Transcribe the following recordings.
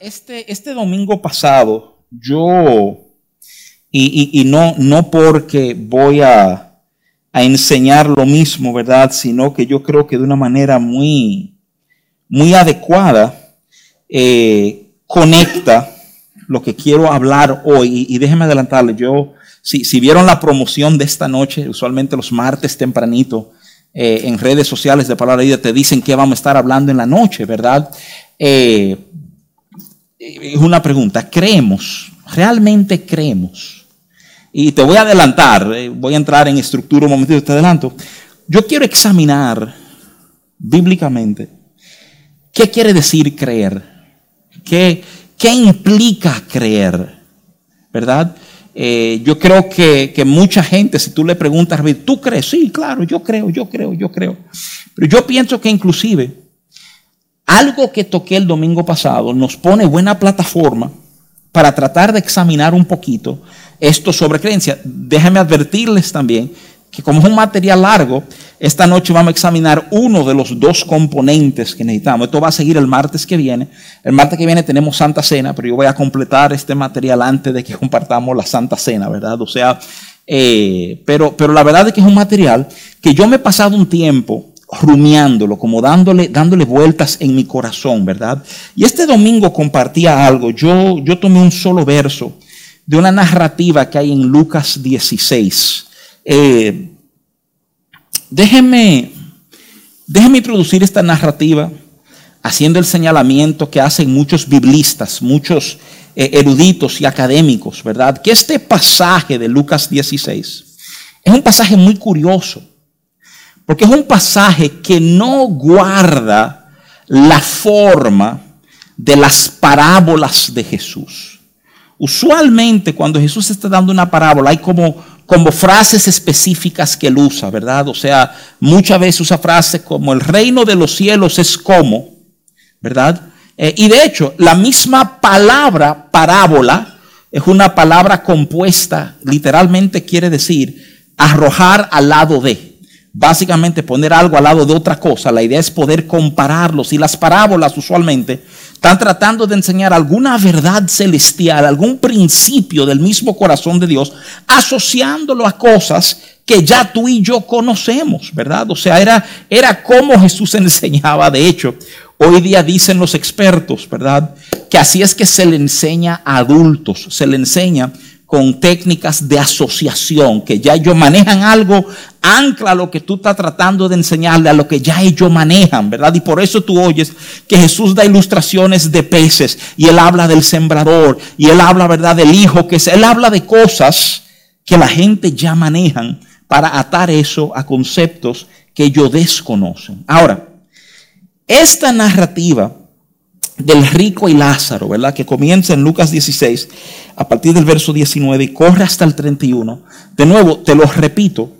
Este, este domingo pasado, yo, y, no, no porque voy a, enseñar lo mismo, ¿verdad? Sino que yo creo que de una manera muy, muy adecuada eh, conecta lo que quiero hablar hoy. Y, déjenme adelantarle, yo, si, si, vieron la promoción de esta noche, usualmente los martes tempranito, eh, en redes sociales de Palabra Vida te dicen que vamos a estar hablando en la noche, ¿verdad? Eh, es una pregunta, ¿creemos? ¿Realmente creemos? Y te voy a adelantar, eh, voy a entrar en estructura un momentito, te adelanto. Yo quiero examinar bíblicamente qué quiere decir creer, qué, qué implica creer, ¿verdad? Eh, yo creo que, que, mucha gente, si tú le preguntas, ¿tú crees? Sí, claro, yo creo, yo creo, yo creo. Pero yo pienso que inclusive algo que toqué el domingo pasado nos pone buena plataforma para tratar de examinar un poquito esto sobre creencia. Déjenme advertirles también que como es un material largo, esta noche vamos a examinar uno de los dos componentes que necesitamos. Esto va a seguir el martes que viene. El martes que viene tenemos Santa Cena, pero yo voy a completar este material antes de que compartamos la Santa Cena, ¿verdad? O sea, eh, pero, pero la verdad es que es un material que yo me he pasado un tiempo rumiándolo, como dándole, vueltas en mi corazón, ¿verdad? Y este domingo compartía algo. Yo, yo tomé un solo verso de una narrativa que hay en Lucas 16. Eh, déjenme introducir esta narrativa haciendo el señalamiento que hacen muchos biblistas, muchos eh, eruditos y académicos, ¿verdad? Que este pasaje de Lucas 16 es un pasaje muy curioso porque es un pasaje que no guarda la forma de las parábolas de Jesús. Usualmente cuando Jesús está dando una parábola hay como, frases específicas que él usa, ¿verdad? O sea, muchas veces usa frases como el reino de los cielos es como, ¿verdad? Eh, y de hecho, la misma palabra parábola es una palabra compuesta, literalmente quiere decir arrojar al lado de básicamente poner algo al lado de otra cosa. La idea es poder compararlos. Y las parábolas usualmente están tratando de enseñar alguna verdad celestial, algún principio del mismo corazón de Dios, asociándolo a cosas que ya tú y yo conocemos, ¿verdad? O sea, era, era como Jesús enseñaba. De hecho, hoy día dicen los expertos, ¿verdad? Que así es que se le enseña a adultos, se le enseña con técnicas de asociación, que ya ellos manejan algo, ancla lo que tú estás tratando de enseñarle a lo que ya ellos manejan, ¿verdad? Y por eso tú oyes que Jesús da ilustraciones de peces y él habla del sembrador y él habla, ¿verdad?, del hijo, que es, él habla de cosas que la gente ya manejan para atar eso a conceptos que ellos desconocen. Ahora, esta narrativa del rico y Lázaro, ¿verdad? Que comienza en Lucas 16, a partir del verso 19 y corre hasta el 31. De nuevo, te lo repito,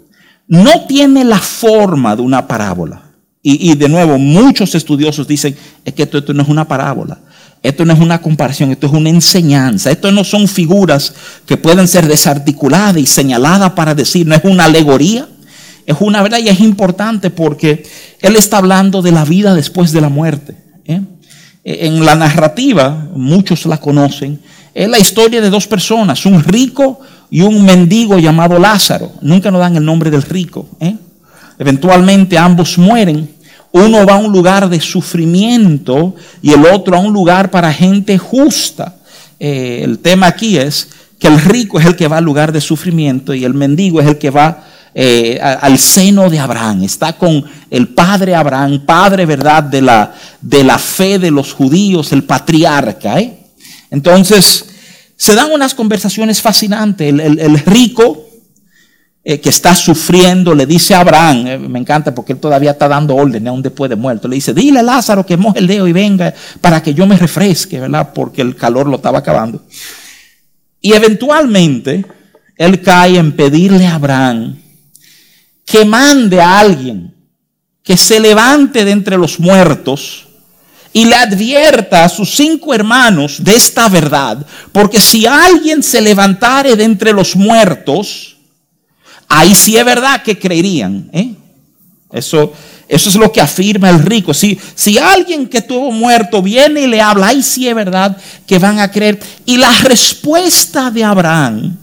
no tiene la forma de una parábola. Y, de nuevo, muchos estudiosos dicen, es que esto, esto no es una parábola. Esto no es una comparación, esto es una enseñanza. Esto no son figuras que pueden ser desarticuladas y señaladas para decir, no es una alegoría. Es una verdad y es importante porque él está hablando de la vida después de la muerte. ¿eh? En la narrativa, muchos la conocen, es la historia de dos personas, un rico y un mendigo llamado Lázaro. Nunca nos dan el nombre del rico. ¿eh? Eventualmente ambos mueren. Uno va a un lugar de sufrimiento y el otro a un lugar para gente justa. Eh, el tema aquí es que el rico es el que va al lugar de sufrimiento y el mendigo es el que va eh, al seno de Abraham, está con el padre Abraham, padre, ¿verdad?, de la, de la fe de los judíos, el patriarca. ¿eh? Entonces, se dan unas conversaciones fascinantes. El, rico eh, que está sufriendo le dice a Abraham, me encanta porque él todavía está dando órdenes aún después de muerto, le dice, dile a Lázaro que moje el dedo y venga para que yo me refresque, ¿verdad? Porque el calor lo estaba acabando. Y eventualmente, él cae en pedirle a Abraham que mande a alguien que se levante de entre los muertos y le advierta a sus cinco hermanos de esta verdad, porque si alguien se levantare de entre los muertos, ahí sí es verdad que creerían. ¿eh? Eso, Eso es lo que afirma el rico. Si, si alguien que estuvo muerto viene y le habla, ahí sí es verdad que van a creer. Y la respuesta de Abraham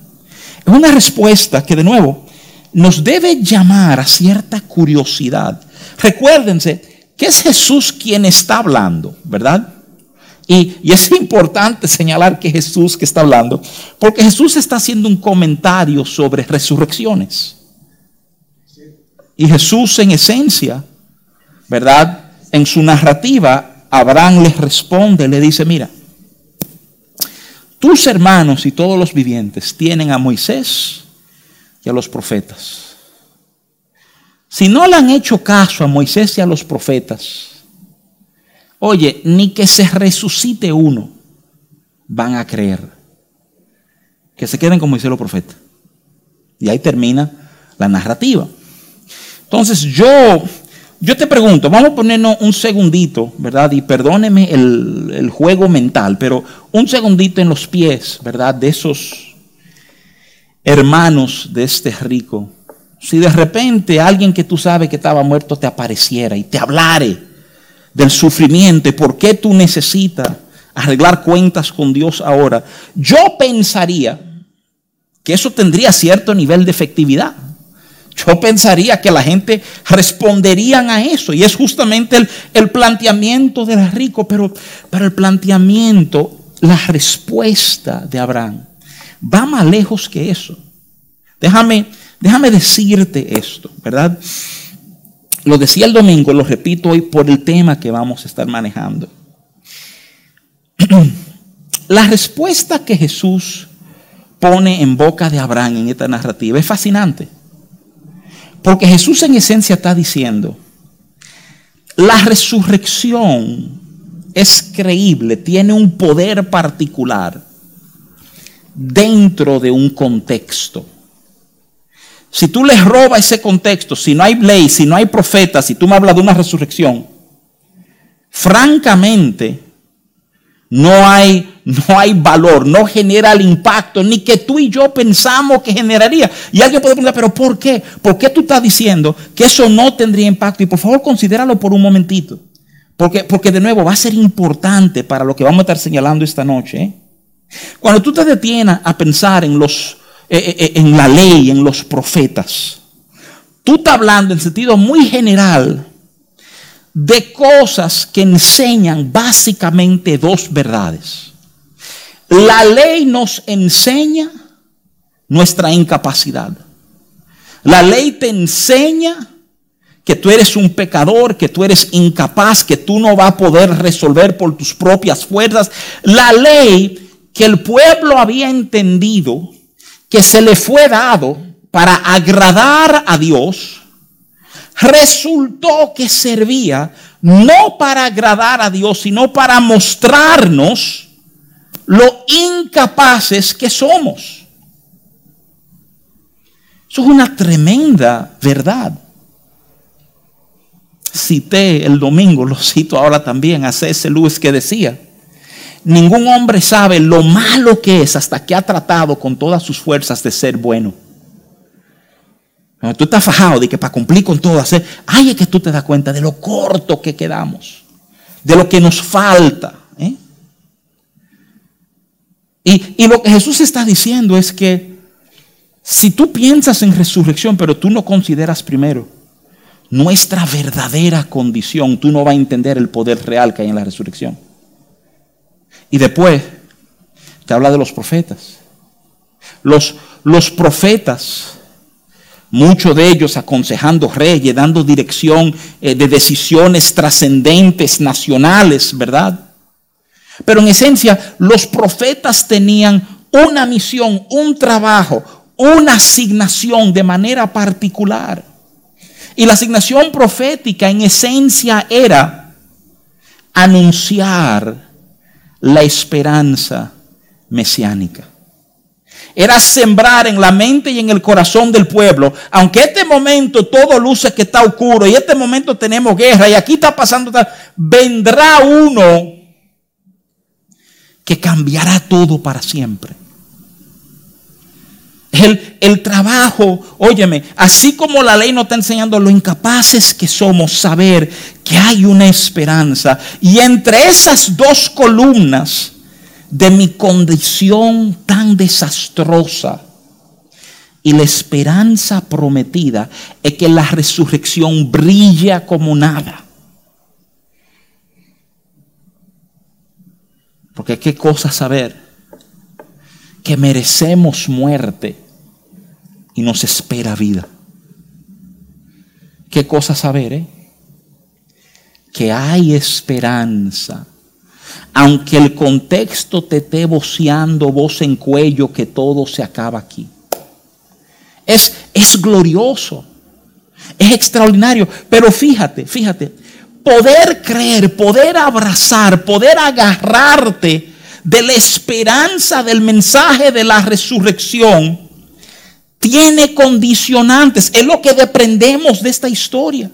es una respuesta que de nuevo nos debe llamar a cierta curiosidad. Recuérdense que es Jesús quien está hablando, ¿verdad? Y, es importante señalar que Jesús que está hablando, porque Jesús está haciendo un comentario sobre resurrecciones. Y Jesús en esencia, ¿verdad? En su narrativa, Abraham les responde, le dice, mira, tus hermanos y todos los vivientes tienen a Moisés a los profetas. Si no le han hecho caso a Moisés y a los profetas, Oye, ni que se resucite uno van a creer. Que se queden como dice los profetas. Y ahí termina la narrativa. Entonces yo, yo te pregunto, vamos a ponernos un segundito, ¿verdad? Y perdóneme el, el juego mental, pero un segundito en los pies, ¿verdad? De esos hermanos de este rico. Si de repente alguien que tú sabes que estaba muerto te apareciera y te hablare del sufrimiento y por qué tú necesitas arreglar cuentas con Dios ahora, yo pensaría que eso tendría cierto nivel de efectividad. Yo pensaría que la gente responderían a eso. Y es justamente el, el planteamiento del rico, pero, pero el planteamiento, la respuesta de Abraham va más lejos que eso. Déjame, déjame decirte esto, ¿verdad? Lo decía el domingo, lo repito hoy por el tema que vamos a estar manejando. La respuesta que Jesús pone en boca de Abraham en esta narrativa es fascinante. Porque Jesús en esencia está diciendo, la resurrección es creíble, tiene un poder particular dentro de un contexto. Si tú les robas ese contexto, si no hay ley, si no hay profeta, si tú me hablas de una resurrección, francamente, no hay, no hay valor, no genera el impacto, ni que tú y yo pensamos que generaría. Y alguien puede preguntar, pero ¿por qué? ¿Por qué tú estás diciendo que eso no tendría impacto? Y por favor, considéralo por un momentito. Porque, porque de nuevo va a ser importante para lo que vamos a estar señalando esta noche. ¿eh? Cuando tú te detienes a pensar en los eh, eh, eh, en la ley, en los profetas. Tú estás hablando en sentido muy general de cosas que enseñan básicamente dos verdades. La ley nos enseña nuestra incapacidad. La ley te enseña que tú eres un pecador, que tú eres incapaz, que tú no vas a poder resolver por tus propias fuerzas. La ley que el pueblo había entendido que se le fue dado para agradar a Dios, resultó que servía no para agradar a Dios, sino para mostrarnos lo incapaces que somos. Eso es una tremenda verdad. Cité el domingo, lo cito ahora también a C.S. Lewis que decía, Ningún hombre sabe lo malo que es hasta que ha tratado con todas sus fuerzas de ser bueno. Tú estás fajado de que para cumplir con todo hacer, que tú te das cuenta de lo corto que quedamos, de lo que nos falta. ¿eh? Y, y lo que Jesús está diciendo es que si tú piensas en resurrección, pero tú no consideras primero nuestra verdadera condición, tú no vas a entender el poder real que hay en la resurrección. Y después te habla de los profetas. Los, los profetas, muchos de ellos aconsejando reyes, dando dirección eh, de decisiones trascendentes, nacionales, ¿verdad? Pero en esencia, los profetas tenían una misión, un trabajo, una asignación de manera particular. Y la asignación profética en esencia era anunciar la esperanza mesiánica. Era sembrar en la mente y en el corazón del pueblo, aunque este momento todo luce que está oscuro y este momento tenemos guerra y aquí está pasando, vendrá uno que cambiará todo para siempre. El, el trabajo, óyeme, así como la ley nos está enseñando lo incapaces que somos, saber que hay una esperanza. Y entre esas dos columnas de mi condición tan desastrosa y la esperanza prometida es que la resurrección brilla como nada. Porque qué cosa saber que merecemos muerte y nos espera vida. Qué cosa saber, ¿eh? Que hay esperanza. Aunque el contexto te esté voceando voz en cuello que todo se acaba aquí. Es, es glorioso. Es extraordinario. Pero fíjate, fíjate, poder creer, poder abrazar, poder agarrarte de la esperanza del mensaje de la resurrección, tiene condicionantes. Es lo que dependemos de esta historia.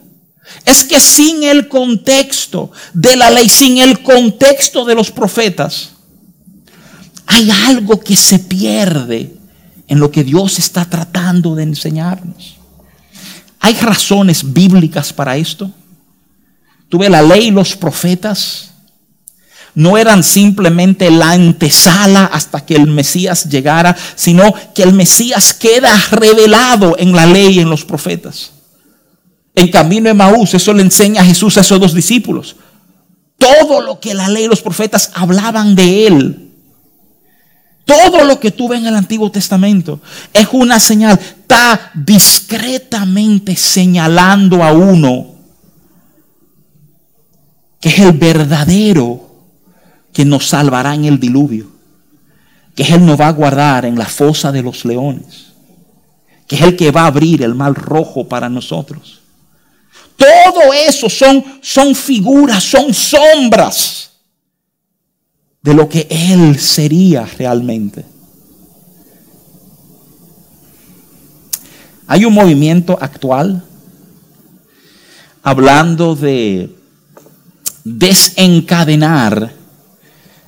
Es que sin el contexto de la ley, sin el contexto de los profetas, hay algo que se pierde en lo que Dios está tratando de enseñarnos. Hay razones bíblicas para esto. Tuve la ley y los profetas no eran simplemente la antesala hasta que el Mesías llegara, sino que el Mesías queda revelado en la ley y en los profetas. En camino de Maús, eso le enseña a Jesús a esos dos discípulos. Todo lo que la ley y los profetas hablaban de él, todo lo que tuve en el Antiguo Testamento es una señal, está discretamente señalando a uno que es el verdadero que nos salvará en el diluvio, que es Él nos va a guardar en la fosa de los leones, que es el que va a abrir el mal rojo para nosotros. Todo eso son, son figuras, son sombras de lo que Él sería realmente. Hay un movimiento actual hablando de desencadenar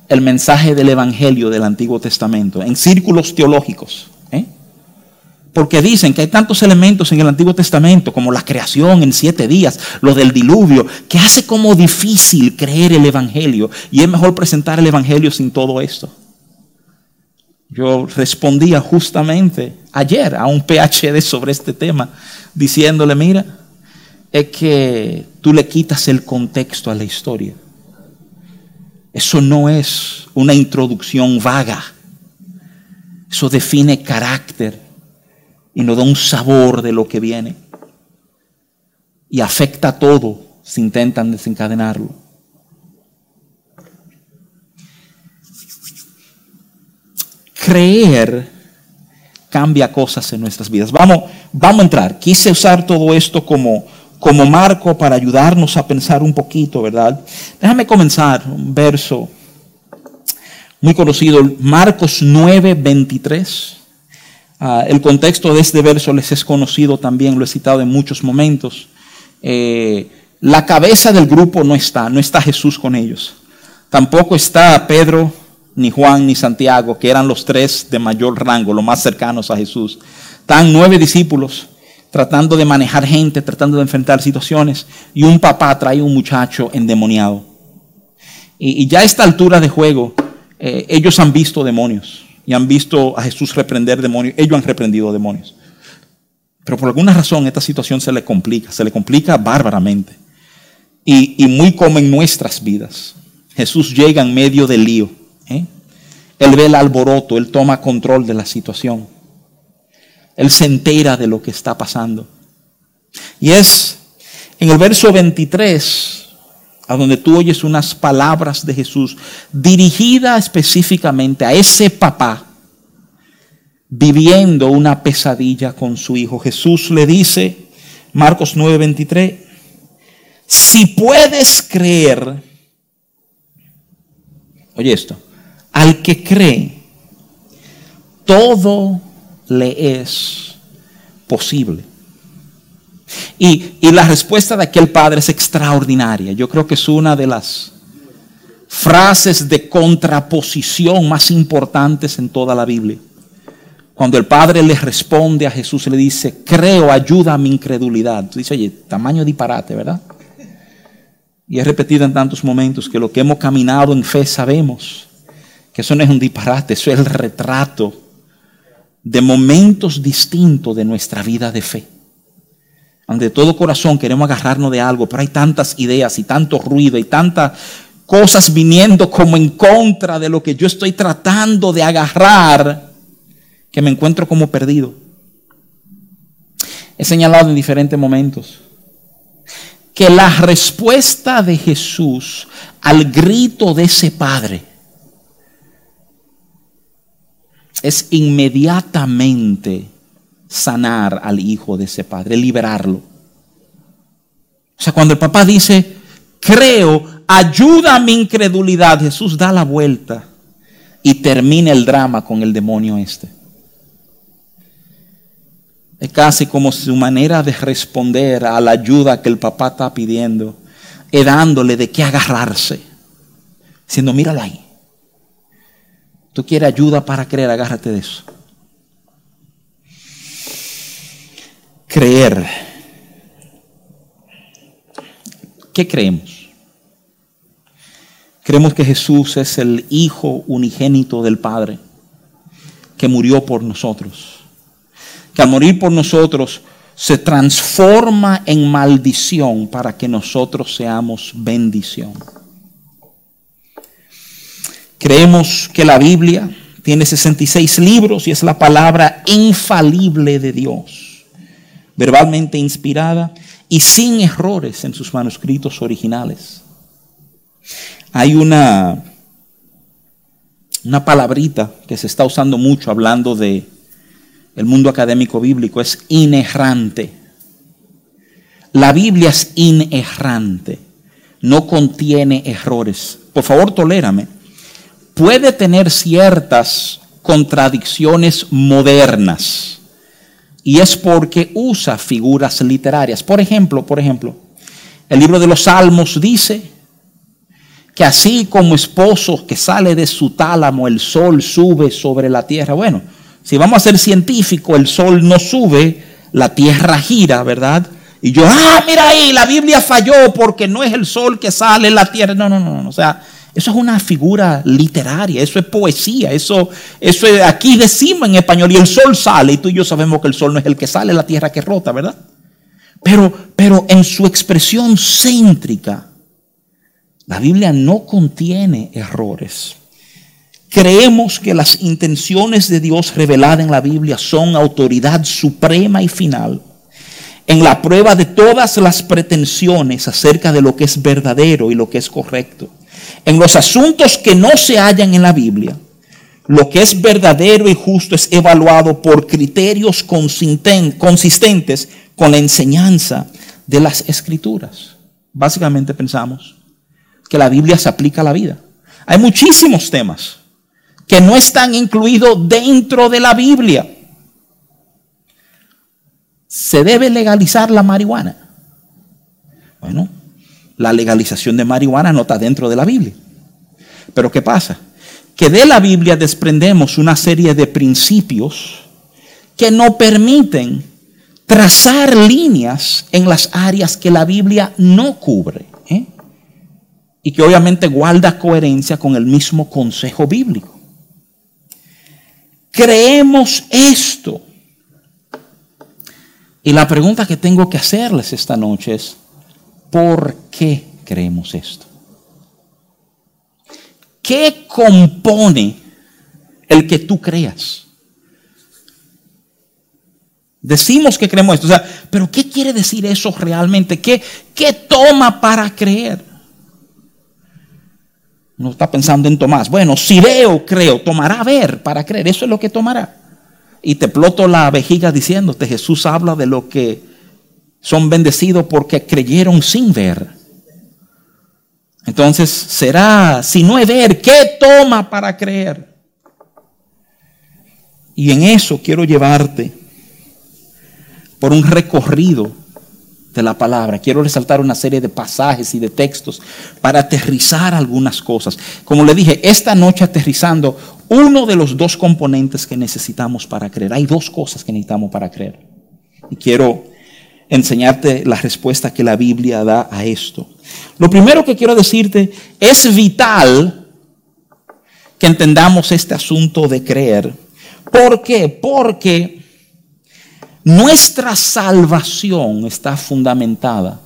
el mensaje del Evangelio del Antiguo Testamento en círculos teológicos. ¿eh? Porque dicen que hay tantos elementos en el Antiguo Testamento, como la creación en siete días, lo del diluvio, que hace como difícil creer el Evangelio. Y es mejor presentar el Evangelio sin todo esto. Yo respondía justamente ayer a un PhD sobre este tema, diciéndole, mira, es que tú le quitas el contexto a la historia. Eso no es una introducción vaga. Eso define carácter y nos da un sabor de lo que viene. Y afecta todo si intentan desencadenarlo. Creer cambia cosas en nuestras vidas. Vamos, vamos a entrar. Quise usar todo esto como como marco para ayudarnos a pensar un poquito, ¿verdad? Déjame comenzar un verso muy conocido, Marcos 9, 23. Ah, el contexto de este verso les es conocido también, lo he citado en muchos momentos. Eh, la cabeza del grupo no está, no está Jesús con ellos. Tampoco está Pedro, ni Juan, ni Santiago, que eran los tres de mayor rango, los más cercanos a Jesús. Están nueve discípulos tratando de manejar gente, tratando de enfrentar situaciones, y un papá trae un muchacho endemoniado. Y, ya a esta altura de juego, eh, ellos han visto demonios y han visto a Jesús reprender demonios, ellos han reprendido demonios. Pero por alguna razón esta situación se le complica, se le complica bárbaramente. Y, muy como en nuestras vidas. Jesús llega en medio del lío. ¿eh? Él ve el alboroto, él toma control de la situación. Él se entera de lo que está pasando. Y es en el verso 23 a donde tú oyes unas palabras de Jesús dirigidas específicamente a ese papá viviendo una pesadilla con su hijo. Jesús le dice, Marcos 9:23, si puedes creer, oye esto, al que cree, todo le es posible. Y, la respuesta de aquel padre es extraordinaria. Yo creo que es una de las frases de contraposición más importantes en toda la Biblia. Cuando el padre le responde a Jesús, le dice, creo, ayuda a mi incredulidad. Dice, oye, tamaño disparate, ¿verdad? Y he repetido en tantos momentos que lo que hemos caminado en fe sabemos que eso no es un disparate, eso es el retrato de momentos distintos de nuestra vida de fe. Donde todo corazón queremos agarrarnos de algo, pero hay tantas ideas y tanto ruido y tantas cosas viniendo como en contra de lo que yo estoy tratando de agarrar, que me encuentro como perdido. He señalado en diferentes momentos que la respuesta de Jesús al grito de ese padre es inmediatamente sanar al hijo de ese padre, liberarlo. O sea, cuando el papá dice, creo, ayuda a mi incredulidad, Jesús da la vuelta y termina el drama con el demonio este. Es casi como su manera de responder a la ayuda que el papá está pidiendo, es dándole de qué agarrarse, diciendo, míralo ahí. Tú quieres ayuda para creer, agárrate de eso. Creer. ¿Qué creemos? Creemos que Jesús es el Hijo unigénito del Padre, que murió por nosotros que al morir por nosotros se transforma en maldición para que nosotros seamos bendición. Creemos que la Biblia tiene 66 libros y es la palabra infalible de Dios, verbalmente inspirada y sin errores en sus manuscritos originales. Hay una, una palabrita que se está usando mucho hablando de el mundo académico bíblico es inerrante. La Biblia es inerrante, no contiene errores. Por favor, tolérame. Puede tener ciertas contradicciones modernas y es porque usa figuras literarias. Por ejemplo, por ejemplo, el libro de los Salmos dice que así como esposo que sale de su tálamo, el sol sube sobre la tierra. Bueno, si vamos a ser científicos, el sol no sube, la tierra gira, ¿verdad? Y yo, ah, mira ahí, la Biblia falló porque no es el sol que sale en la tierra. No, no, no, no. O sea, eso es una figura literaria, eso es poesía, eso, eso es, aquí decimos en español, y el sol sale, y tú y yo sabemos que el sol no es el que sale, la tierra que rota, ¿verdad? Pero, pero en su expresión céntrica, la Biblia no contiene errores. Creemos que las intenciones de Dios reveladas en la Biblia son autoridad suprema y final en la prueba de todas las pretensiones acerca de lo que es verdadero y lo que es correcto. En los asuntos que no se hallan en la Biblia, lo que es verdadero y justo es evaluado por criterios consistentes con la enseñanza de las escrituras. Básicamente pensamos que la Biblia se aplica a la vida. Hay muchísimos temas que no están incluidos dentro de la Biblia. ¿Se debe legalizar la marihuana? Bueno, la legalización de marihuana no está dentro de la Biblia. Pero ¿qué pasa? Que de la Biblia desprendemos una serie de principios que no permiten trazar líneas en las áreas que la Biblia no cubre. ¿eh? Y que obviamente guarda coherencia con el mismo consejo bíblico creemos esto? Y la pregunta que tengo que hacerles esta noche es, ¿por qué creemos esto? ¿Qué compone el que tú creas? Decimos que creemos esto, o sea, pero ¿qué quiere decir eso realmente? ¿Qué, qué toma para creer? No está pensando en Tomás. Bueno, si veo, creo. Tomará ver para creer. Eso es lo que tomará. Y te ploto la vejiga diciéndote, Jesús habla de lo que son bendecidos porque creyeron sin ver. Entonces, será, si no es ver, ¿qué toma para creer? Y en eso quiero llevarte por un recorrido de la palabra. Quiero resaltar una serie de pasajes y de textos para aterrizar algunas cosas. Como le dije, esta noche aterrizando uno de los dos componentes que necesitamos para creer. Hay dos cosas que necesitamos para creer. Y quiero enseñarte la respuesta que la Biblia da a esto. Lo primero que quiero decirte es vital que entendamos este asunto de creer. ¿Por qué? Porque nuestra salvación está fundamentada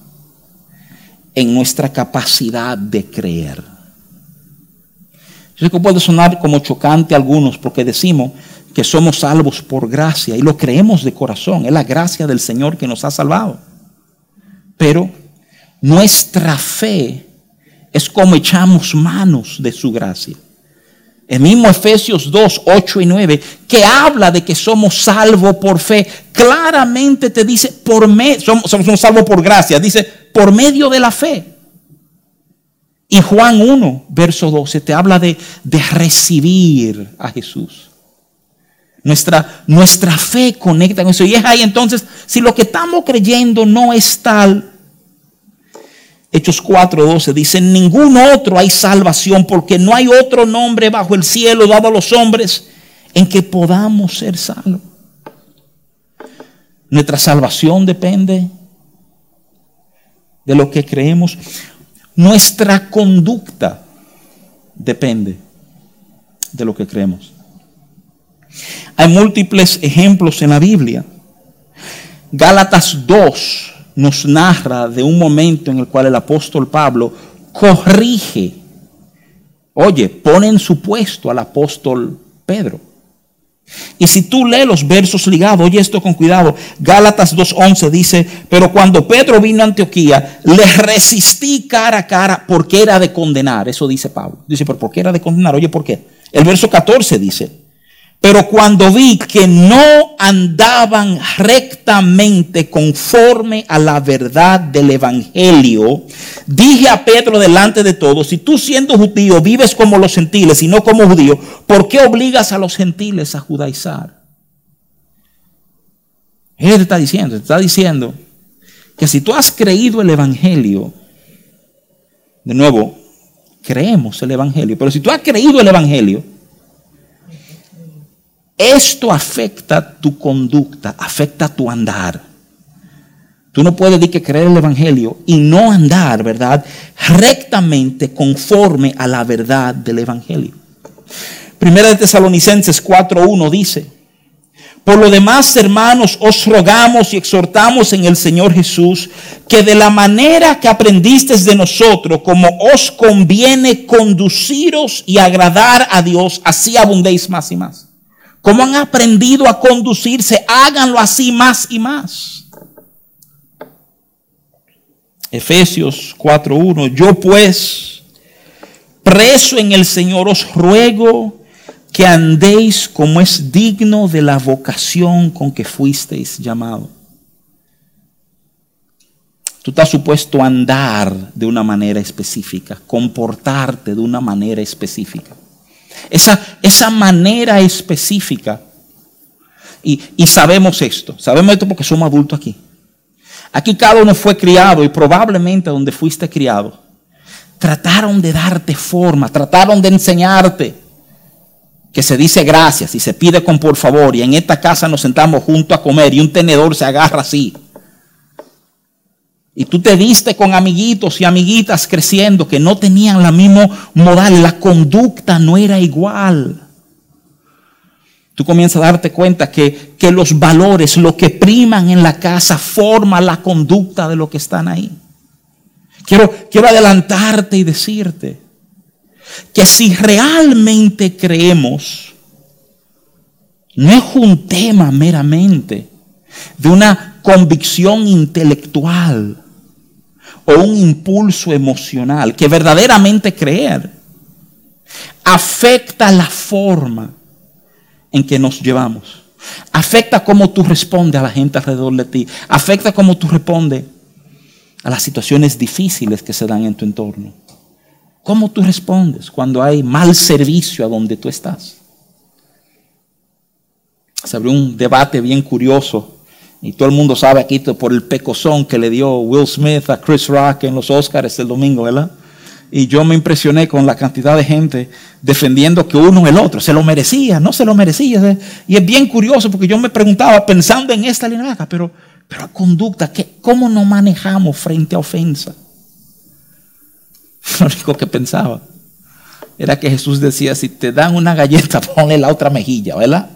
en nuestra capacidad de creer. Yo sé que puede sonar como chocante a algunos porque decimos que somos salvos por gracia y lo creemos de corazón. Es la gracia del Señor que nos ha salvado. Pero nuestra fe es como echamos manos de su gracia. El mismo Efesios 2, 8 y 9, que habla de que somos salvos por fe, claramente te dice, por somos, somos salvos por gracia, dice, por medio de la fe. Y Juan 1, verso 12, te habla de, de recibir a Jesús. Nuestra, nuestra fe conecta con eso. Y es ahí entonces, si lo que estamos creyendo no es tal, Hechos 4:12 dice, en ningún otro hay salvación porque no hay otro nombre bajo el cielo dado a los hombres en que podamos ser salvos. Nuestra salvación depende de lo que creemos. Nuestra conducta depende de lo que creemos. Hay múltiples ejemplos en la Biblia. Gálatas 2 nos narra de un momento en el cual el apóstol Pablo corrige, oye, pone en su puesto al apóstol Pedro. Y si tú lees los versos ligados, oye esto con cuidado, Gálatas 2.11 dice, pero cuando Pedro vino a Antioquía, le resistí cara a cara porque era de condenar, eso dice Pablo. Dice, pero ¿por qué era de condenar? Oye, ¿por qué? El verso 14 dice, pero cuando vi que no andaban rectamente conforme a la verdad del Evangelio, dije a Pedro delante de todos, si tú siendo judío vives como los gentiles y no como judío, ¿por qué obligas a los gentiles a judaizar? Él te está diciendo, te está diciendo que si tú has creído el Evangelio, de nuevo, creemos el Evangelio, pero si tú has creído el Evangelio, esto afecta tu conducta, afecta tu andar. Tú no puedes decir que creer el Evangelio y no andar, ¿verdad? Rectamente conforme a la verdad del Evangelio. Primera de Tesalonicenses 4.1 dice, por lo demás, hermanos, os rogamos y exhortamos en el Señor Jesús que de la manera que aprendisteis de nosotros, como os conviene conduciros y agradar a Dios, así abundéis más y más. Como han aprendido a conducirse, háganlo así más y más. Efesios 4.1. Yo pues, preso en el Señor, os ruego que andéis como es digno de la vocación con que fuisteis llamado. Tú estás supuesto a andar de una manera específica, comportarte de una manera específica. Esa, esa manera específica. Y, y sabemos esto, sabemos esto porque somos adultos aquí. Aquí cada uno fue criado y probablemente donde fuiste criado, trataron de darte forma, trataron de enseñarte que se dice gracias y se pide con por favor y en esta casa nos sentamos juntos a comer y un tenedor se agarra así. Y tú te viste con amiguitos y amiguitas creciendo que no tenían la misma modal, la conducta no era igual. Tú comienzas a darte cuenta que, que los valores, lo que priman en la casa, forma la conducta de lo que están ahí. Quiero, quiero adelantarte y decirte que si realmente creemos, no es un tema meramente de una convicción intelectual o un impulso emocional, que verdaderamente creer afecta la forma en que nos llevamos. Afecta cómo tú respondes a la gente alrededor de ti. Afecta cómo tú respondes a las situaciones difíciles que se dan en tu entorno. ¿Cómo tú respondes cuando hay mal servicio a donde tú estás? Se abrió un debate bien curioso Y todo el mundo sabe aquí por el pecozón que le dio Will Smith a Chris Rock en los Oscars el domingo, ¿verdad? Y yo me impresioné con la cantidad de gente defendiendo que uno el otro se lo merecía, no se lo merecía. Y es bien curioso porque yo me preguntaba, pensando en esta línea, pero, pero conducta, ¿cómo nos manejamos frente a ofensa? Lo único que pensaba era que Jesús decía, si te dan una galleta, ponle la otra mejilla, ¿verdad?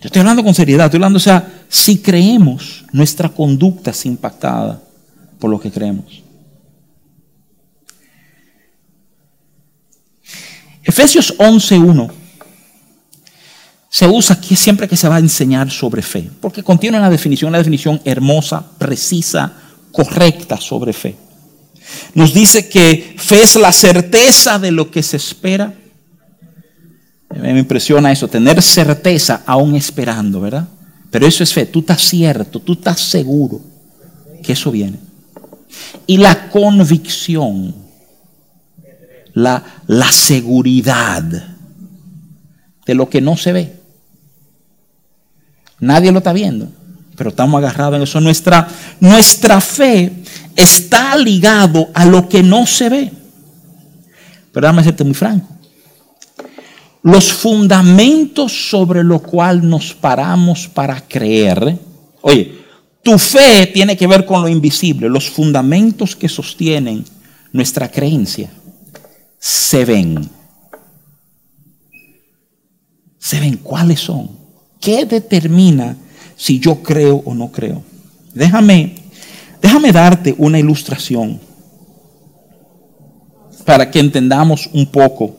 Yo estoy hablando con seriedad, estoy hablando, o sea, si creemos, nuestra conducta es impactada por lo que creemos. Efesios 11.1 se usa aquí siempre que se va a enseñar sobre fe, porque contiene una definición, una definición hermosa, precisa, correcta sobre fe. Nos dice que fe es la certeza de lo que se espera. Me impresiona eso, tener certeza aún esperando, ¿verdad? Pero eso es fe, tú estás cierto, tú estás seguro que eso viene. Y la convicción, la, la seguridad de lo que no se ve. Nadie lo está viendo, pero estamos agarrados en eso. Nuestra, nuestra fe está ligado a lo que no se ve. Pero déjame serte muy franco. Los fundamentos sobre los cuales nos paramos para creer, oye, tu fe tiene que ver con lo invisible. Los fundamentos que sostienen nuestra creencia se ven. Se ven cuáles son. ¿Qué determina si yo creo o no creo? Déjame Déjame darte una ilustración para que entendamos un poco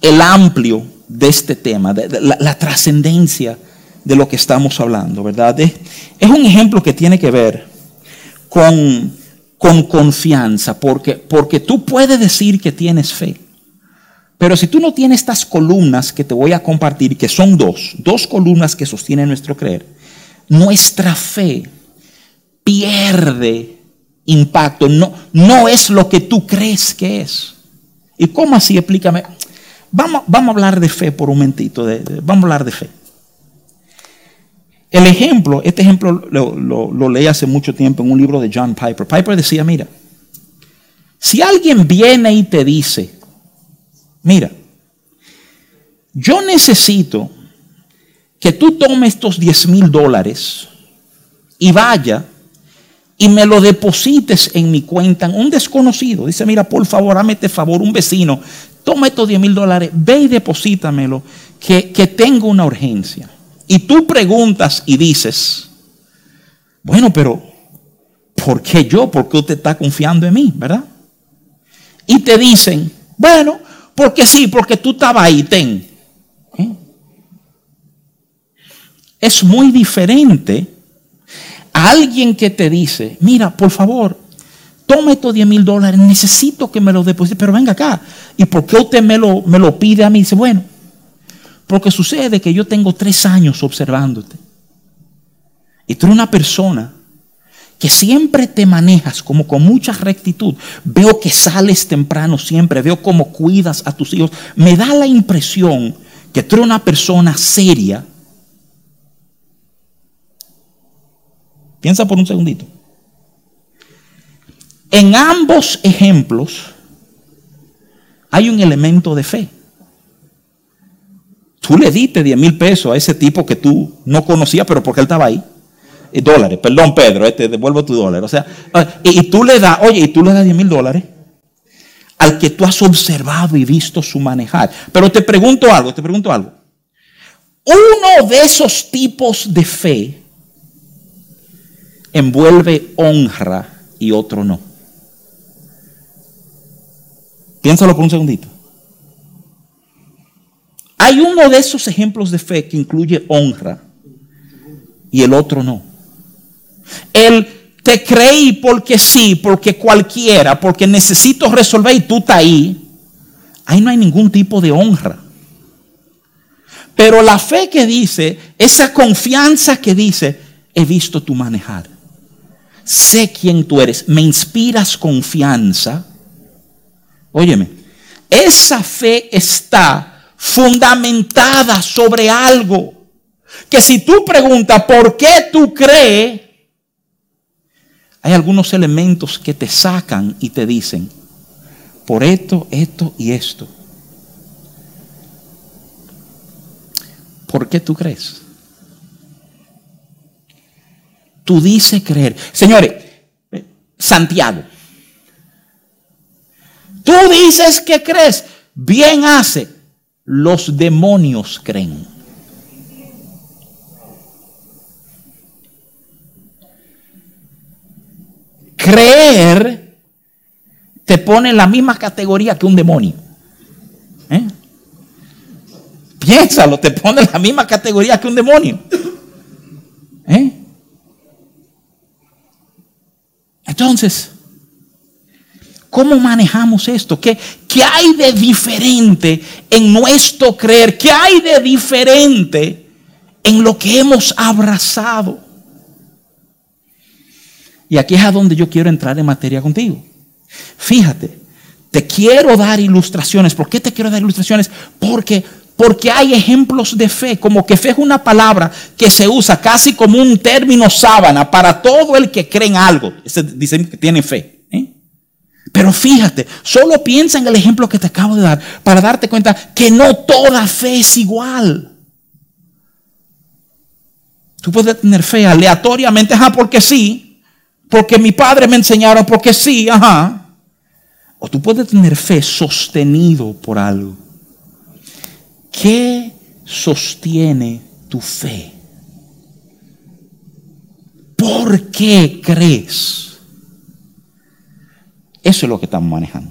el amplio de este tema, de, la, trascendencia de lo que estamos hablando, ¿verdad? Es, un ejemplo que tiene que ver con, con confianza, porque, porque tú puedes decir que tienes fe, pero si tú no tienes estas columnas que te voy a compartir, que son dos, dos columnas que sostienen nuestro creer, nuestra fe pierde impacto, no, no es lo que tú crees que es. ¿Y cómo así? Explícame. Vamos, vamos a hablar de fe por un momentito, vamos a hablar de fe. El ejemplo, este ejemplo lo, leí hace mucho tiempo en un libro de John Piper. Piper decía, mira, si alguien viene y te dice, mira, yo necesito que tú tomes estos 10 mil dólares y vaya y me lo deposites en mi cuenta, un desconocido. Dice, mira, por favor, háme este favor, un vecino, toma estos 10 mil dólares, ve y deposítamelo, que, que tengo una urgencia. Y tú preguntas y dices, bueno, pero ¿por qué yo? ¿Por qué usted está confiando en mí? ¿Verdad? Y te dicen, bueno, porque sí, porque tú estabas ahí, ten. ¿Eh? Es muy diferente alguien que te dice, mira, por favor, toma estos 10 mil dólares, necesito que me lo deposite, pero venga acá. ¿Y por qué usted me lo, me lo pide a mí? Dice, bueno, porque sucede que yo tengo tres años observándote. Y tú eres una persona que siempre te manejas como con mucha rectitud. Veo que sales temprano siempre, veo cómo cuidas a tus hijos. Me da la impresión que tú eres una persona seria Piensa por un segundito. En ambos ejemplos hay un elemento de fe. Tú le diste 10 mil pesos a ese tipo que tú no conocías, pero porque él estaba ahí. Y dólares, perdón Pedro, te este, devuelvo tu dólar. O sea, ah, y, tú le das, oye, y tú le das 10 mil dólares al que tú has observado y visto su manejar. Pero te pregunto algo, te pregunto algo. Uno de esos tipos de fe envuelve honra y otro no. Piénsalo por un segundito. Hay uno de esos ejemplos de fe que incluye honra y el otro no. El te creí porque sí, porque cualquiera, porque necesito resolver y tú estás ahí. Ahí no hay ningún tipo de honra. Pero la fe que dice, esa confianza que dice, he visto tu manejar sé quién tú eres, me inspiras confianza. Óyeme, esa fe está fundamentada sobre algo. que si tú preguntas por qué tú crees, hay algunos elementos que te sacan y te dicen, por esto, esto y esto. ¿Por qué tú crees? Tú dices creer. Señores, Santiago, tú dices que crees, bien hace, los demonios creen. Creer te pone en la misma categoría que un demonio. ¿Eh? Piénsalo, te pone en la misma categoría que un demonio. ¿Eh? Entonces, ¿cómo manejamos esto? ¿Qué, ¿Qué hay de diferente en nuestro creer? ¿Qué hay de diferente en lo que hemos abrazado? Y aquí es a donde yo quiero entrar en materia contigo. Fíjate, te quiero dar ilustraciones. ¿Por qué te quiero dar ilustraciones? Porque porque hay ejemplos de fe, como que fe es una palabra que se usa casi como un término sábana para todo el que cree en algo. Dicen que tiene fe. Pero fíjate, solo piensa en el ejemplo que te acabo de dar para darte cuenta que no toda fe es igual. Tú puedes tener fe aleatoriamente, ajá, porque sí, porque mi padre me enseñaron, porque sí, ajá. O tú puedes tener fe sostenido por algo. ¿Qué sostiene tu fe? ¿Por qué crees? Eso es lo que estamos manejando.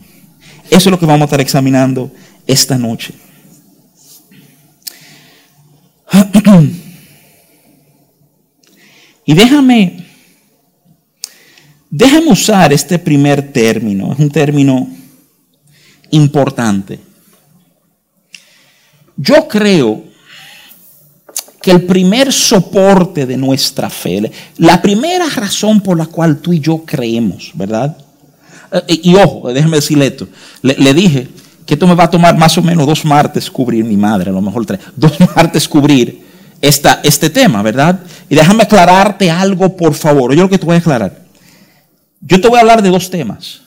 Eso es lo que vamos a estar examinando esta noche. Y déjame, déjame usar este primer término. Es un término importante. Yo creo que el primer soporte de nuestra fe, la primera razón por la cual tú y yo creemos, ¿verdad? Eh, y ojo, déjeme decirle esto, le, dije que esto me va a tomar más o menos dos martes cubrir, mi madre, a lo mejor tres, dos martes cubrir esta, este tema, ¿verdad? Y déjame aclararte algo, por favor. Yo lo que te voy a aclarar. Yo te voy a hablar de dos temas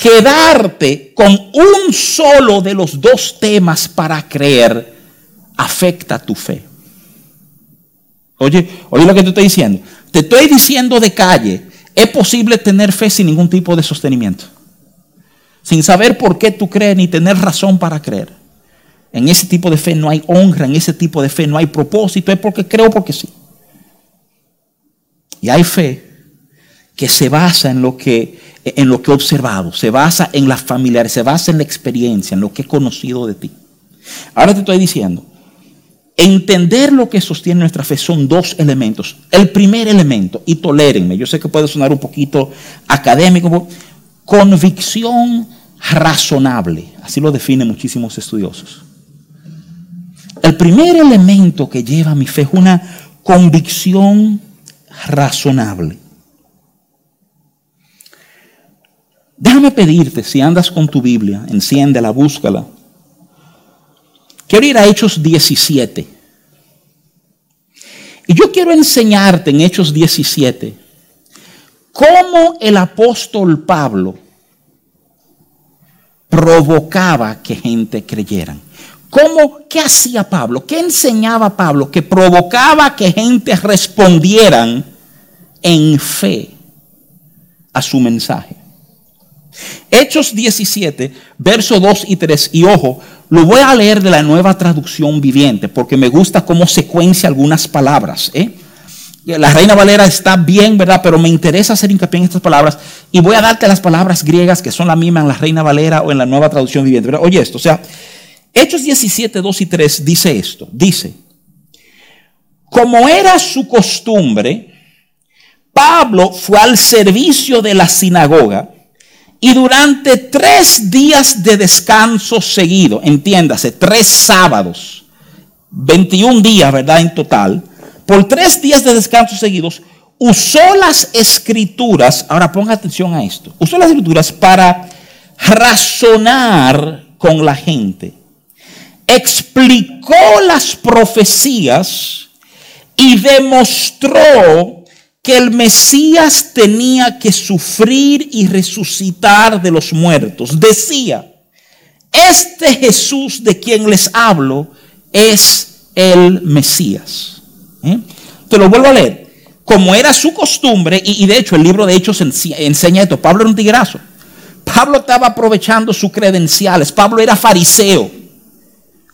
quedarte con un solo de los dos temas para creer afecta tu fe. Oye, oye lo que te estoy diciendo. Te estoy diciendo de calle, es posible tener fe sin ningún tipo de sostenimiento. Sin saber por qué tú crees ni tener razón para creer. En ese tipo de fe no hay honra, en ese tipo de fe no hay propósito, es porque creo porque sí. Y hay fe que se basa en lo que en lo que he observado, se basa en la familiar, se basa en la experiencia, en lo que he conocido de ti. Ahora te estoy diciendo, entender lo que sostiene nuestra fe son dos elementos. El primer elemento, y tolérenme, yo sé que puede sonar un poquito académico, convicción razonable, así lo definen muchísimos estudiosos. El primer elemento que lleva a mi fe es una convicción razonable. Déjame pedirte, si andas con tu Biblia, enciéndela, búscala. Quiero ir a Hechos 17. Y yo quiero enseñarte en Hechos 17 cómo el apóstol Pablo provocaba que gente creyeran. ¿Cómo, qué hacía Pablo? ¿Qué enseñaba Pablo? Que provocaba que gente respondieran en fe a su mensaje. Hechos 17, verso 2 y 3. Y ojo, lo voy a leer de la nueva traducción viviente porque me gusta cómo secuencia algunas palabras. ¿eh? La Reina Valera está bien, ¿verdad? Pero me interesa hacer hincapié en estas palabras y voy a darte las palabras griegas que son la misma en la Reina Valera o en la nueva traducción viviente. Oye esto, o sea, Hechos 17, 2 y 3 dice esto. Dice, como era su costumbre, Pablo fue al servicio de la sinagoga y durante tres días de descanso seguido, entiéndase, tres sábados, 21 días, ¿verdad? En total, por tres días de descanso seguidos, usó las escrituras, ahora ponga atención a esto, usó las escrituras para razonar con la gente, explicó las profecías y demostró que el Mesías tenía que sufrir y resucitar de los muertos. Decía, este Jesús de quien les hablo es el Mesías. ¿Eh? Te lo vuelvo a leer. Como era su costumbre, y, de hecho el libro de Hechos enseña esto, Pablo era un tigrazo. Pablo estaba aprovechando sus credenciales. Pablo era fariseo.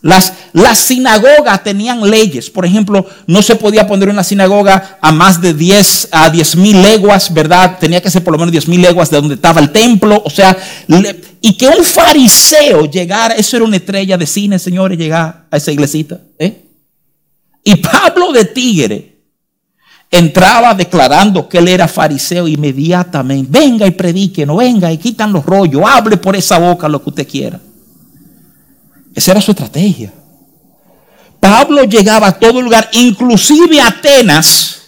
Las, las, sinagogas tenían leyes. Por ejemplo, no se podía poner una sinagoga a más de 10 a 10 mil leguas, ¿verdad? Tenía que ser por lo menos 10 mil leguas de donde estaba el templo. O sea, y que un fariseo llegara, eso era una estrella de cine, señores, llegar a esa iglesita. ¿eh? Y Pablo de Tigre entraba declarando que él era fariseo inmediatamente. Venga y predique, no venga y quitan los rollos, hable por esa boca lo que usted quiera. Esa era su estrategia. Pablo llegaba a todo lugar, inclusive a Atenas,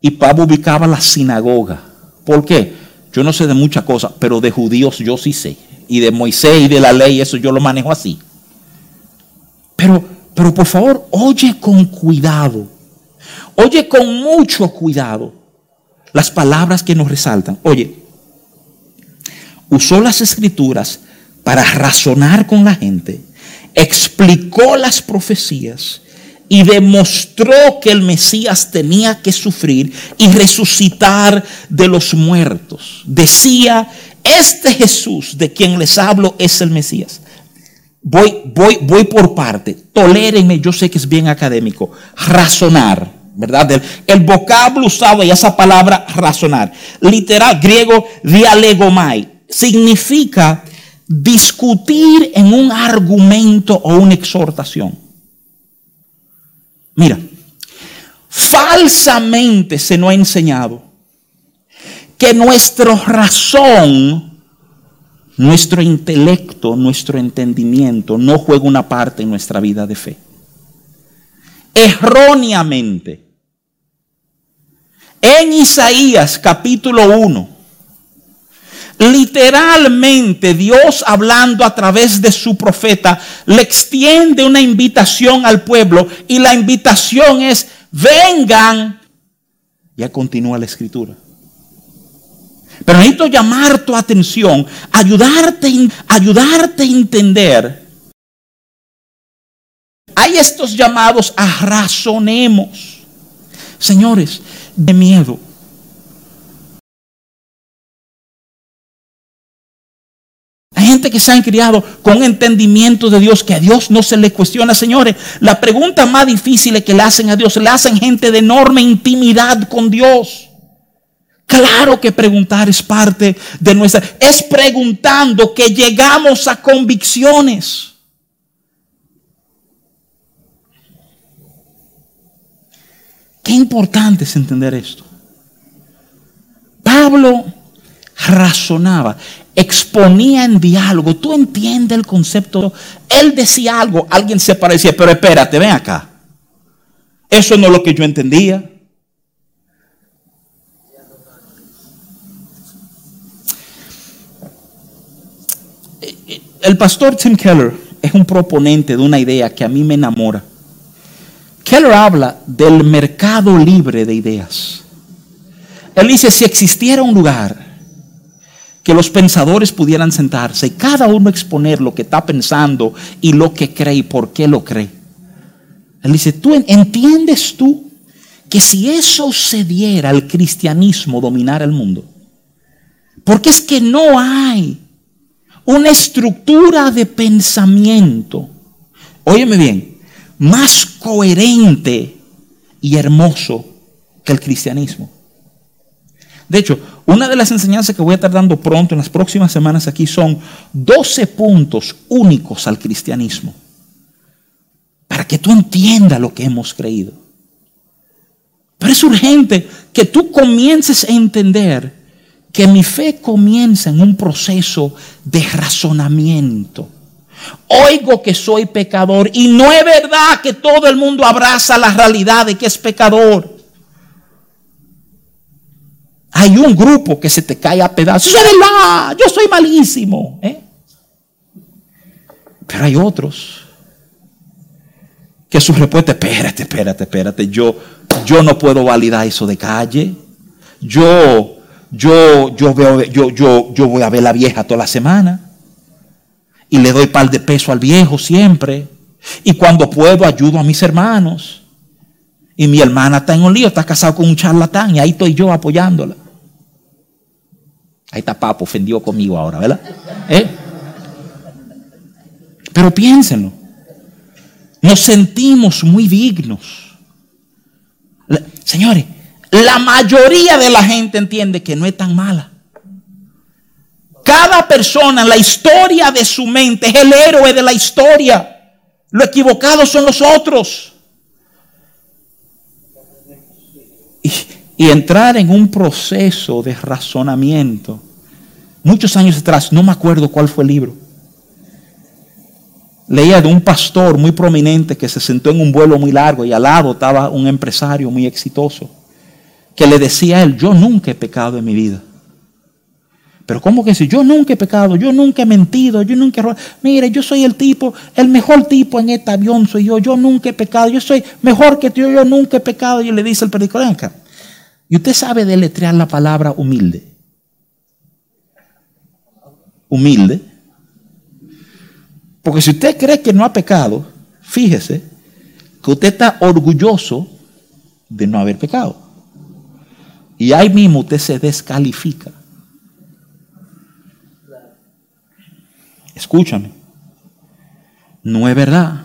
y Pablo ubicaba la sinagoga. ¿Por qué? Yo no sé de muchas cosas, pero de judíos yo sí sé. Y de Moisés y de la ley, eso yo lo manejo así. Pero, pero por favor, oye con cuidado. Oye con mucho cuidado las palabras que nos resaltan. Oye, usó las escrituras para razonar con la gente, explicó las profecías y demostró que el Mesías tenía que sufrir y resucitar de los muertos. Decía, este Jesús de quien les hablo es el Mesías. Voy, voy, voy por parte. Tolérenme, yo sé que es bien académico. Razonar, ¿verdad? El, el vocablo usado y esa palabra razonar. Literal griego dialegomai. Significa discutir en un argumento o una exhortación. Mira, falsamente se nos ha enseñado que nuestra razón, nuestro intelecto, nuestro entendimiento no juega una parte en nuestra vida de fe. Erróneamente. En Isaías capítulo 1, Literalmente Dios hablando a través de su profeta le extiende una invitación al pueblo y la invitación es vengan. Ya continúa la escritura. Pero necesito llamar tu atención, ayudarte, ayudarte a entender. Hay estos llamados a razonemos. Señores, de miedo. Que se han criado con entendimiento de Dios, que a Dios no se le cuestiona, señores. La pregunta más difícil que le hacen a Dios, le hacen gente de enorme intimidad con Dios. Claro que preguntar es parte de nuestra... Es preguntando que llegamos a convicciones. Qué importante es entender esto. Pablo razonaba exponía en diálogo. Tú entiendes el concepto. Él decía algo, alguien se parecía, pero espérate, ven acá. Eso no es lo que yo entendía. El pastor Tim Keller es un proponente de una idea que a mí me enamora. Keller habla del mercado libre de ideas. Él dice, si existiera un lugar que los pensadores pudieran sentarse y cada uno exponer lo que está pensando y lo que cree y por qué lo cree. Él dice, ¿tú entiendes tú que si eso se diera al cristianismo dominar el mundo? Porque es que no hay una estructura de pensamiento, óyeme bien, más coherente y hermoso que el cristianismo. De hecho, una de las enseñanzas que voy a estar dando pronto en las próximas semanas aquí son 12 puntos únicos al cristianismo. Para que tú entiendas lo que hemos creído. Pero es urgente que tú comiences a entender que mi fe comienza en un proceso de razonamiento. Oigo que soy pecador y no es verdad que todo el mundo abraza la realidad de que es pecador. Hay un grupo que se te cae a pedazos. Es verdad, yo soy malísimo. ¿eh? Pero hay otros que su respuesta, espérate, espérate, espérate, yo, yo no puedo validar eso de calle. Yo, yo, yo veo, yo, voy a ver a la vieja toda la semana. Y le doy par de peso al viejo siempre. Y cuando puedo ayudo a mis hermanos. Y mi hermana está en un lío, está casado con un charlatán y ahí estoy yo apoyándola. Ahí está Papo, ofendió conmigo ahora, ¿verdad? ¿Eh? Pero piénsenlo. Nos sentimos muy dignos. Señores, la mayoría de la gente entiende que no es tan mala. Cada persona la historia de su mente es el héroe de la historia. Lo equivocado son los otros. y, entrar en un proceso de razonamiento. Muchos años atrás, no me acuerdo cuál fue el libro. Leía de un pastor muy prominente que se sentó en un vuelo muy largo y al lado estaba un empresario muy exitoso que le decía a él, yo nunca he pecado en mi vida. Pero ¿cómo que si yo nunca he pecado, yo nunca he mentido, yo nunca he robado? Mire, yo soy el tipo, el mejor tipo en este avión soy yo, yo nunca he pecado, yo soy mejor que tú, yo nunca he pecado. Y le dice el acá. Y usted sabe deletrear la palabra humilde. Humilde. Porque si usted cree que no ha pecado, fíjese que usted está orgulloso de no haber pecado. Y ahí mismo usted se descalifica. Escúchame. No es verdad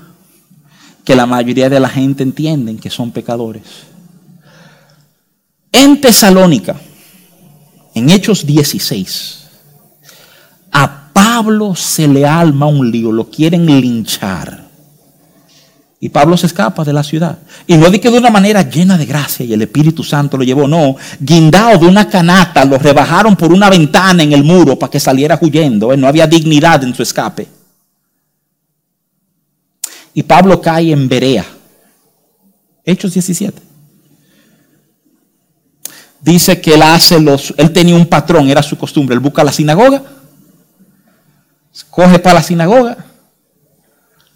que la mayoría de la gente entienden que son pecadores. En Tesalónica, en Hechos 16, a Pablo se le alma un lío, lo quieren linchar. Y Pablo se escapa de la ciudad. Y no de que de una manera llena de gracia y el Espíritu Santo lo llevó, no. Guindado de una canata, lo rebajaron por una ventana en el muro para que saliera huyendo. No había dignidad en su escape. Y Pablo cae en Berea. Hechos 17 dice que él hace los, él tenía un patrón, era su costumbre, él busca la sinagoga, coge para la sinagoga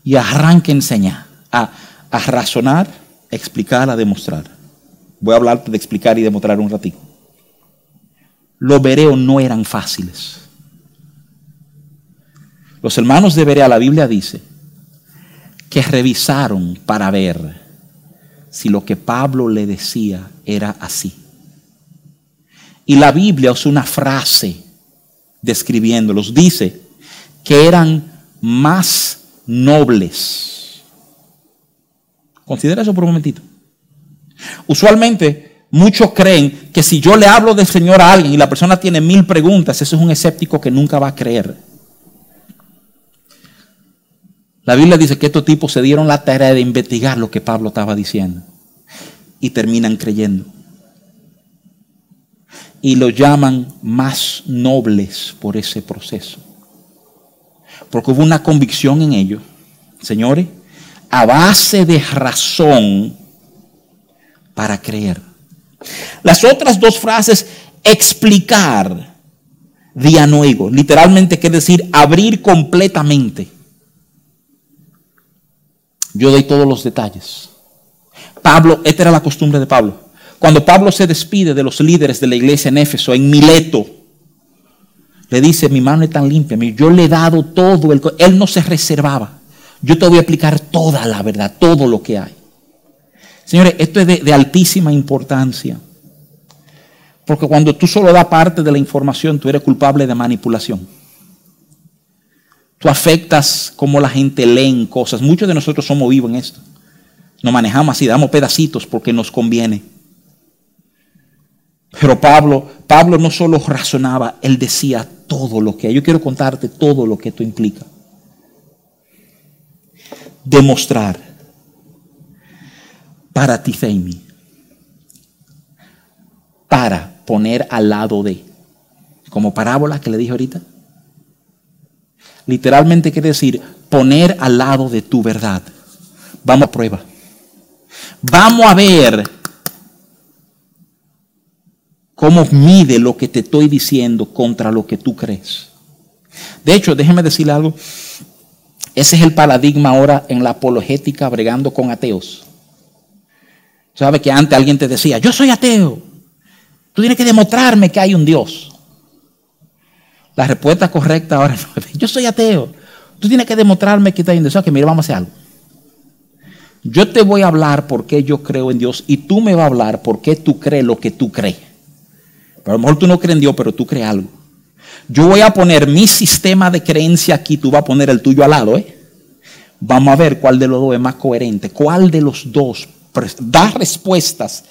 y arranca a enseñar, a, a razonar, a explicar, a demostrar. Voy a hablar de explicar y demostrar un ratito. Los bereos no eran fáciles. Los hermanos de Berea, la Biblia dice, que revisaron para ver si lo que Pablo le decía era así. Y la Biblia usa una frase describiéndolos. Dice que eran más nobles. Considera eso por un momentito. Usualmente muchos creen que si yo le hablo del Señor a alguien y la persona tiene mil preguntas, eso es un escéptico que nunca va a creer. La Biblia dice que estos tipos se dieron la tarea de investigar lo que Pablo estaba diciendo y terminan creyendo y lo llaman más nobles por ese proceso. Porque hubo una convicción en ellos, señores, a base de razón para creer. Las otras dos frases, explicar, día nuevo, literalmente quiere decir abrir completamente. Yo doy todos los detalles. Pablo, esta era la costumbre de Pablo. Cuando Pablo se despide de los líderes de la iglesia en Éfeso, en Mileto, le dice, mi mano es tan limpia, yo le he dado todo, el, él no se reservaba. Yo te voy a explicar toda la verdad, todo lo que hay. Señores, esto es de, de altísima importancia. Porque cuando tú solo das parte de la información, tú eres culpable de manipulación. Tú afectas cómo la gente lee cosas. Muchos de nosotros somos vivos en esto. Nos manejamos así, damos pedacitos porque nos conviene. Pero Pablo, Pablo no solo razonaba, él decía todo lo que. Yo quiero contarte todo lo que esto implica. Demostrar para ti, para poner al lado de, como parábola que le dije ahorita. Literalmente quiere decir poner al lado de tu verdad. Vamos a prueba. Vamos a ver ¿Cómo mide lo que te estoy diciendo contra lo que tú crees? De hecho, déjeme decirle algo. Ese es el paradigma ahora en la apologética bregando con ateos. ¿Sabe que antes alguien te decía, yo soy ateo? Tú tienes que demostrarme que hay un Dios. La respuesta correcta ahora es, yo soy ateo. Tú tienes que demostrarme que hay un Dios. mira, vamos a hacer algo. Yo te voy a hablar por qué yo creo en Dios y tú me vas a hablar por qué tú crees lo que tú crees. Pero a lo mejor tú no crees en Dios, pero tú crees algo. Yo voy a poner mi sistema de creencia aquí, tú vas a poner el tuyo al lado. ¿eh? Vamos a ver cuál de los dos es más coherente, cuál de los dos da respuestas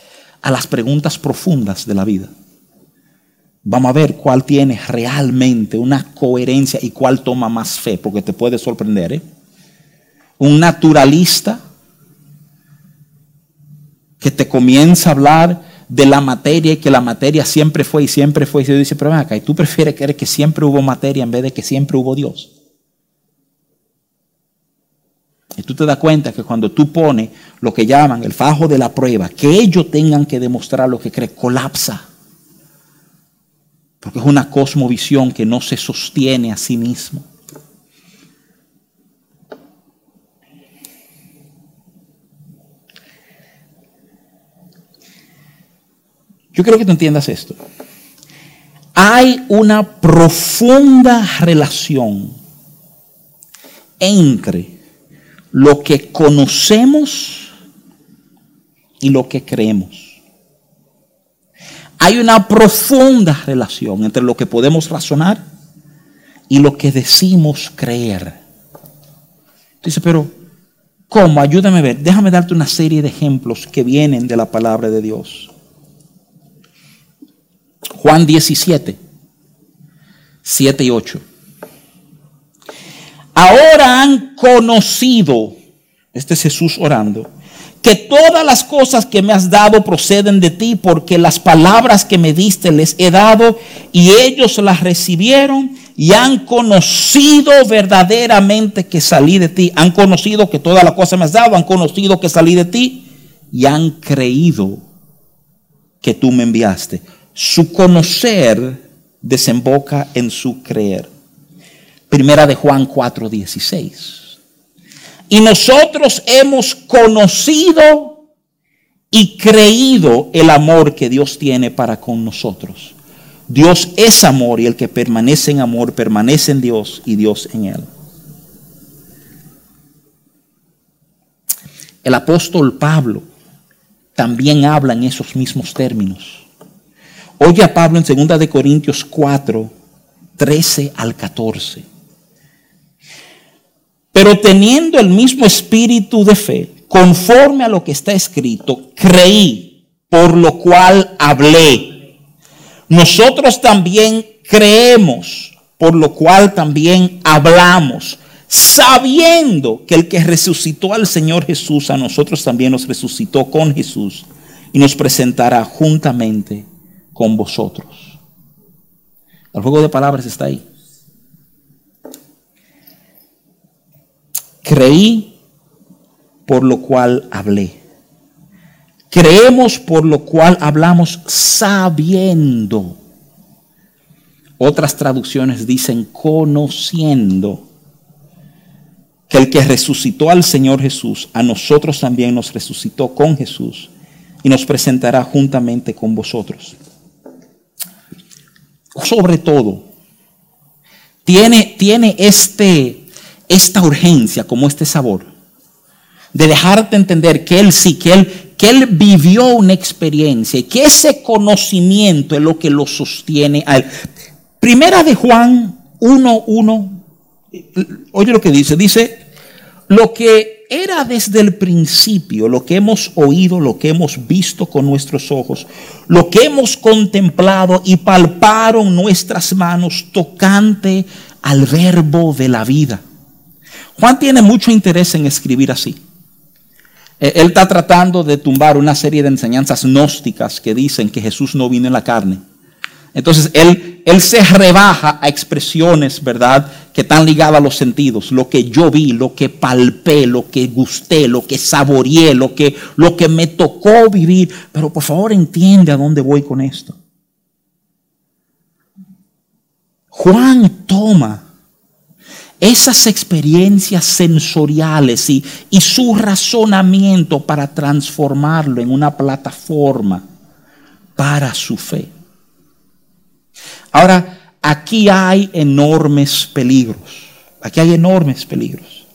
a las preguntas profundas de la vida. Vamos a ver cuál tiene realmente una coherencia y cuál toma más fe, porque te puede sorprender. ¿eh? Un naturalista que te comienza a hablar de la materia y que la materia siempre fue y siempre fue. Y se dice, pero acá, ¿y tú prefieres creer que siempre hubo materia en vez de que siempre hubo Dios? Y tú te das cuenta que cuando tú pones lo que llaman el fajo de la prueba, que ellos tengan que demostrar lo que creen, colapsa. Porque es una cosmovisión que no se sostiene a sí mismo. Yo quiero que tú entiendas esto. Hay una profunda relación entre lo que conocemos y lo que creemos. Hay una profunda relación entre lo que podemos razonar y lo que decimos creer. Dice, pero ¿cómo? Ayúdame a ver. Déjame darte una serie de ejemplos que vienen de la palabra de Dios. Juan 17, 7 y 8. Ahora han conocido, este es Jesús orando, que todas las cosas que me has dado proceden de ti, porque las palabras que me diste les he dado y ellos las recibieron y han conocido verdaderamente que salí de ti. Han conocido que todas las cosas me has dado, han conocido que salí de ti y han creído que tú me enviaste. Su conocer desemboca en su creer. Primera de Juan 4:16. Y nosotros hemos conocido y creído el amor que Dios tiene para con nosotros. Dios es amor y el que permanece en amor permanece en Dios y Dios en él. El apóstol Pablo también habla en esos mismos términos. Oye a Pablo en 2 de Corintios 4, 13 al 14. Pero teniendo el mismo espíritu de fe, conforme a lo que está escrito, creí, por lo cual hablé. Nosotros también creemos, por lo cual también hablamos, sabiendo que el que resucitó al Señor Jesús, a nosotros también nos resucitó con Jesús y nos presentará juntamente con vosotros. El juego de palabras está ahí. Creí por lo cual hablé. Creemos por lo cual hablamos sabiendo. Otras traducciones dicen conociendo que el que resucitó al Señor Jesús, a nosotros también nos resucitó con Jesús y nos presentará juntamente con vosotros sobre todo, tiene, tiene este, esta urgencia, como este sabor, de dejarte entender que él sí, que él, que él vivió una experiencia y que ese conocimiento es lo que lo sostiene a él. Primera de Juan 1.1, oye lo que dice, dice, lo que era desde el principio lo que hemos oído, lo que hemos visto con nuestros ojos, lo que hemos contemplado y palparon nuestras manos tocante al verbo de la vida. Juan tiene mucho interés en escribir así. E-, él está tratando de tumbar una serie de enseñanzas gnósticas que dicen que Jesús no vino en la carne entonces él, él se rebaja a expresiones, ¿verdad? Que están ligadas a los sentidos. Lo que yo vi, lo que palpé, lo que gusté, lo que saboreé, lo que, lo que me tocó vivir. Pero por favor entiende a dónde voy con esto. Juan toma esas experiencias sensoriales y, y su razonamiento para transformarlo en una plataforma para su fe. Ahora, aquí hay enormes peligros. Aquí hay enormes peligros.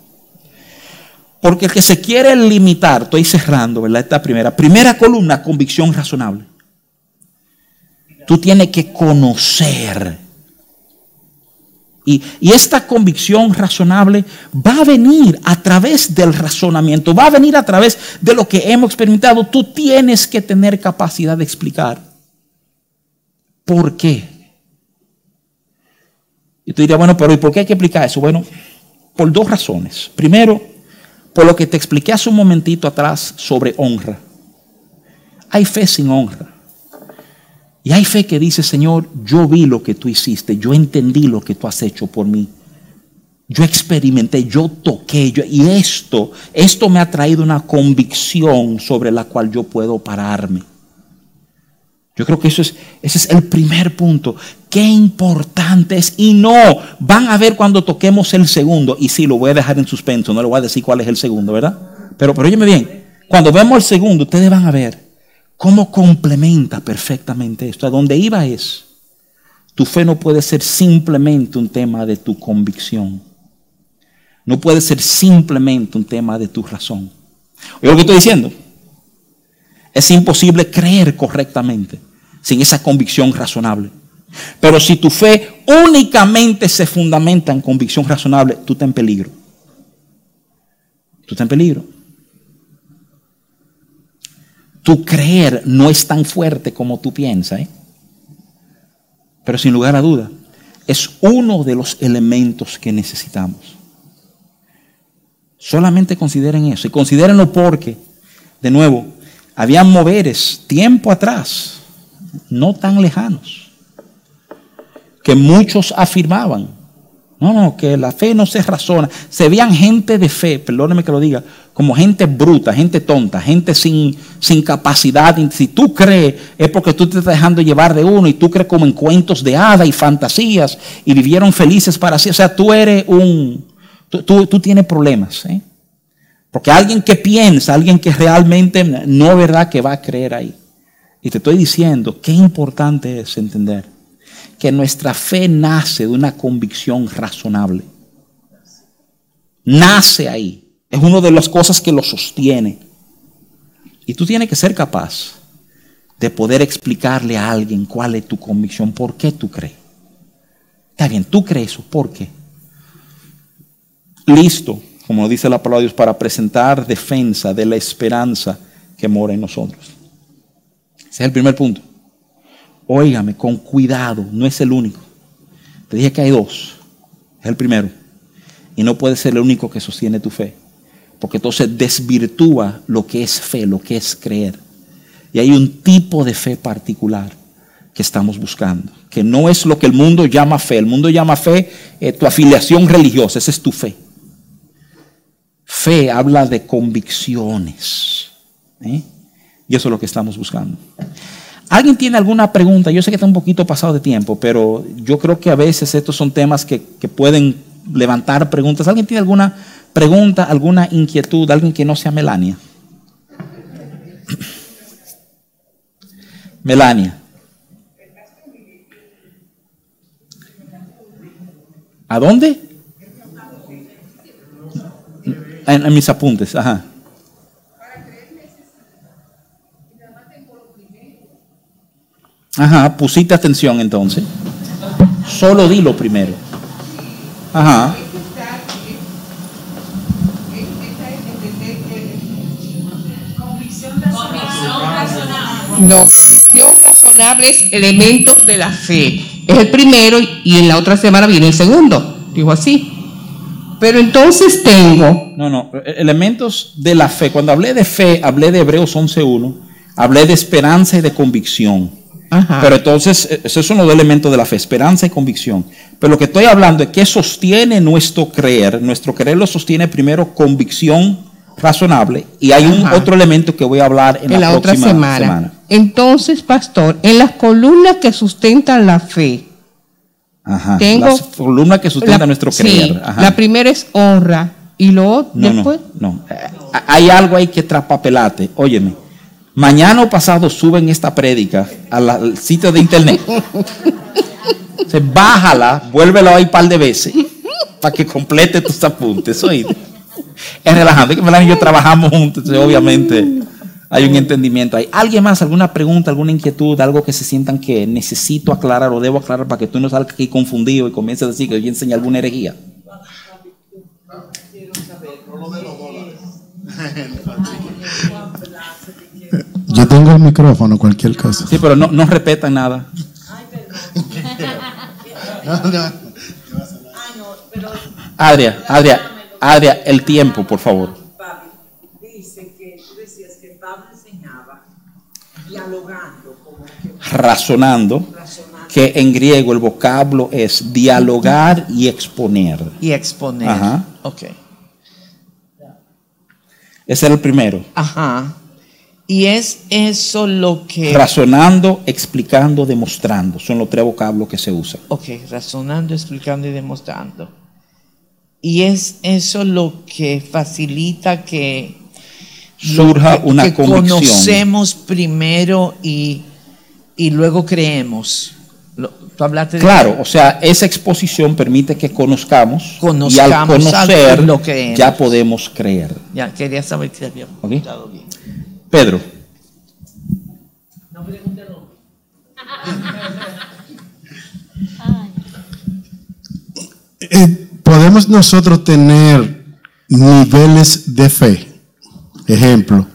Porque el que se quiere limitar, estoy cerrando, ¿verdad? Esta primera. Primera columna, convicción razonable. Tú tienes que conocer y, esta convicción razonable va a venir a través del razonamiento, va a venir a través de lo que hemos experimentado. Tú tienes que tener capacidad de explicar por qué. Y tú dirías, bueno, pero ¿y por qué hay que explicar eso? Bueno, por dos razones. Primero, por lo que te expliqué hace un momentito atrás sobre honra. Hay fe sin honra. Y hay fe que dice, Señor, yo vi lo que tú hiciste, yo entendí lo que tú has hecho por mí. Yo experimenté, yo toqué, yo, y esto, esto me ha traído una convicción sobre la cual yo puedo pararme. Yo creo que eso es, ese es el primer punto. Qué importante es. Y no, van a ver cuando toquemos el segundo. Y sí, lo voy a dejar en suspenso, no le voy a decir cuál es el segundo, ¿verdad? Pero, pero óyeme bien, cuando vemos el segundo, ustedes van a ver ¿Cómo complementa perfectamente esto? A dónde iba es, tu fe no puede ser simplemente un tema de tu convicción. No puede ser simplemente un tema de tu razón. Oye lo que estoy diciendo. Es imposible creer correctamente sin esa convicción razonable. Pero si tu fe únicamente se fundamenta en convicción razonable, tú estás en peligro. Tú estás en peligro tu creer no es tan fuerte como tú piensas. ¿eh? Pero sin lugar a duda, es uno de los elementos que necesitamos. Solamente consideren eso y considérenlo porque, de nuevo, habían moveres tiempo atrás, no tan lejanos, que muchos afirmaban no, no, que la fe no se razona. Se veían gente de fe, perdóneme que lo diga, como gente bruta, gente tonta, gente sin, sin capacidad. Si tú crees, es porque tú te estás dejando llevar de uno y tú crees como en cuentos de hada y fantasías y vivieron felices para sí. O sea, tú eres un. Tú, tú, tienes problemas. ¿eh? Porque alguien que piensa, alguien que realmente no es verdad que va a creer ahí. Y te estoy diciendo, qué importante es entender que nuestra fe nace de una convicción razonable. Nace ahí. Es una de las cosas que lo sostiene. Y tú tienes que ser capaz de poder explicarle a alguien cuál es tu convicción, por qué tú crees. Está bien, tú crees eso, ¿por qué? Listo, como dice la palabra de Dios, para presentar defensa de la esperanza que mora en nosotros. Ese es el primer punto. Óigame, con cuidado, no es el único. Te dije que hay dos. Es el primero. Y no puede ser el único que sostiene tu fe. Porque entonces desvirtúa lo que es fe, lo que es creer. Y hay un tipo de fe particular que estamos buscando. Que no es lo que el mundo llama fe. El mundo llama fe eh, tu afiliación religiosa. Esa es tu fe. Fe habla de convicciones. ¿eh? Y eso es lo que estamos buscando. ¿Alguien tiene alguna pregunta? Yo sé que está un poquito pasado de tiempo, pero yo creo que a veces estos son temas que, pueden levantar preguntas. ¿Alguien tiene alguna pregunta, alguna inquietud? ¿Alguien que no sea Melania? Melania. ¿A dónde? En, en mis apuntes, ajá. Ajá, pusiste atención entonces. Solo dilo primero. Ajá. No, convicción razonable es elementos de la fe. Es el primero y en la otra semana viene el segundo. Digo así. Pero entonces tengo. No, no, elementos de la fe. Cuando hablé de fe, hablé de Hebreos 11.1. Hablé de esperanza y de convicción. Pero entonces, e, eso es uno de los elementos de la fe, esperanza y convicción. Pero lo que estoy hablando es que sostiene nuestro creer. Nuestro creer lo sostiene primero convicción razonable y hay un otro elemento que voy a hablar en, la, otra semana. Entonces, pastor, en las columnas que sustentan la fe, Ajá. Tengo Las columnas que sustentan la- nuestro sí, creer. Ajá. La primera es honra y lo otro No, después. no, no. Hay algo ahí que traspapelate. Óyeme. Mañana o pasado suben esta prédica al sitio de internet. Se bájala, vuélvelo ahí un par de veces para que complete tus apuntes. oíste. Es relajante. Es que Melanie y yo trabajamos juntos, entonces obviamente hay un entendimiento ahí. ¿Alguien más? ¿Alguna pregunta, alguna inquietud, algo que se sientan que necesito aclarar o debo aclarar para que tú no salgas aquí confundido y comiences a decir que yo enseñé alguna herejía? Yo tengo el micrófono, cualquier cosa. Sí, pero no, no repetan nada. Adria, Adria, Adria, el tiempo, por favor. Pablo, dice que tú decías que Pablo enseñaba dialogando, como que Razonando, razonando. que en griego el vocablo es dialogar y exponer. Y exponer. Ajá. Ok. Ese era el primero. Ajá. Y es eso lo que. Razonando, explicando, demostrando. Son los tres vocablos que se usan. Ok, razonando, explicando y demostrando. Y es eso lo que facilita que Surja que- una que convicción. conocemos primero y, y luego creemos. Tú hablaste de Claro, o sea, esa exposición permite que conozcamos, y al Conozcamos conocer algo lo ya podemos creer. Ya quería saber si había Ok. estado bien. Pedro. Eh, podemos nosotros tener niveles de fe, ejemplo,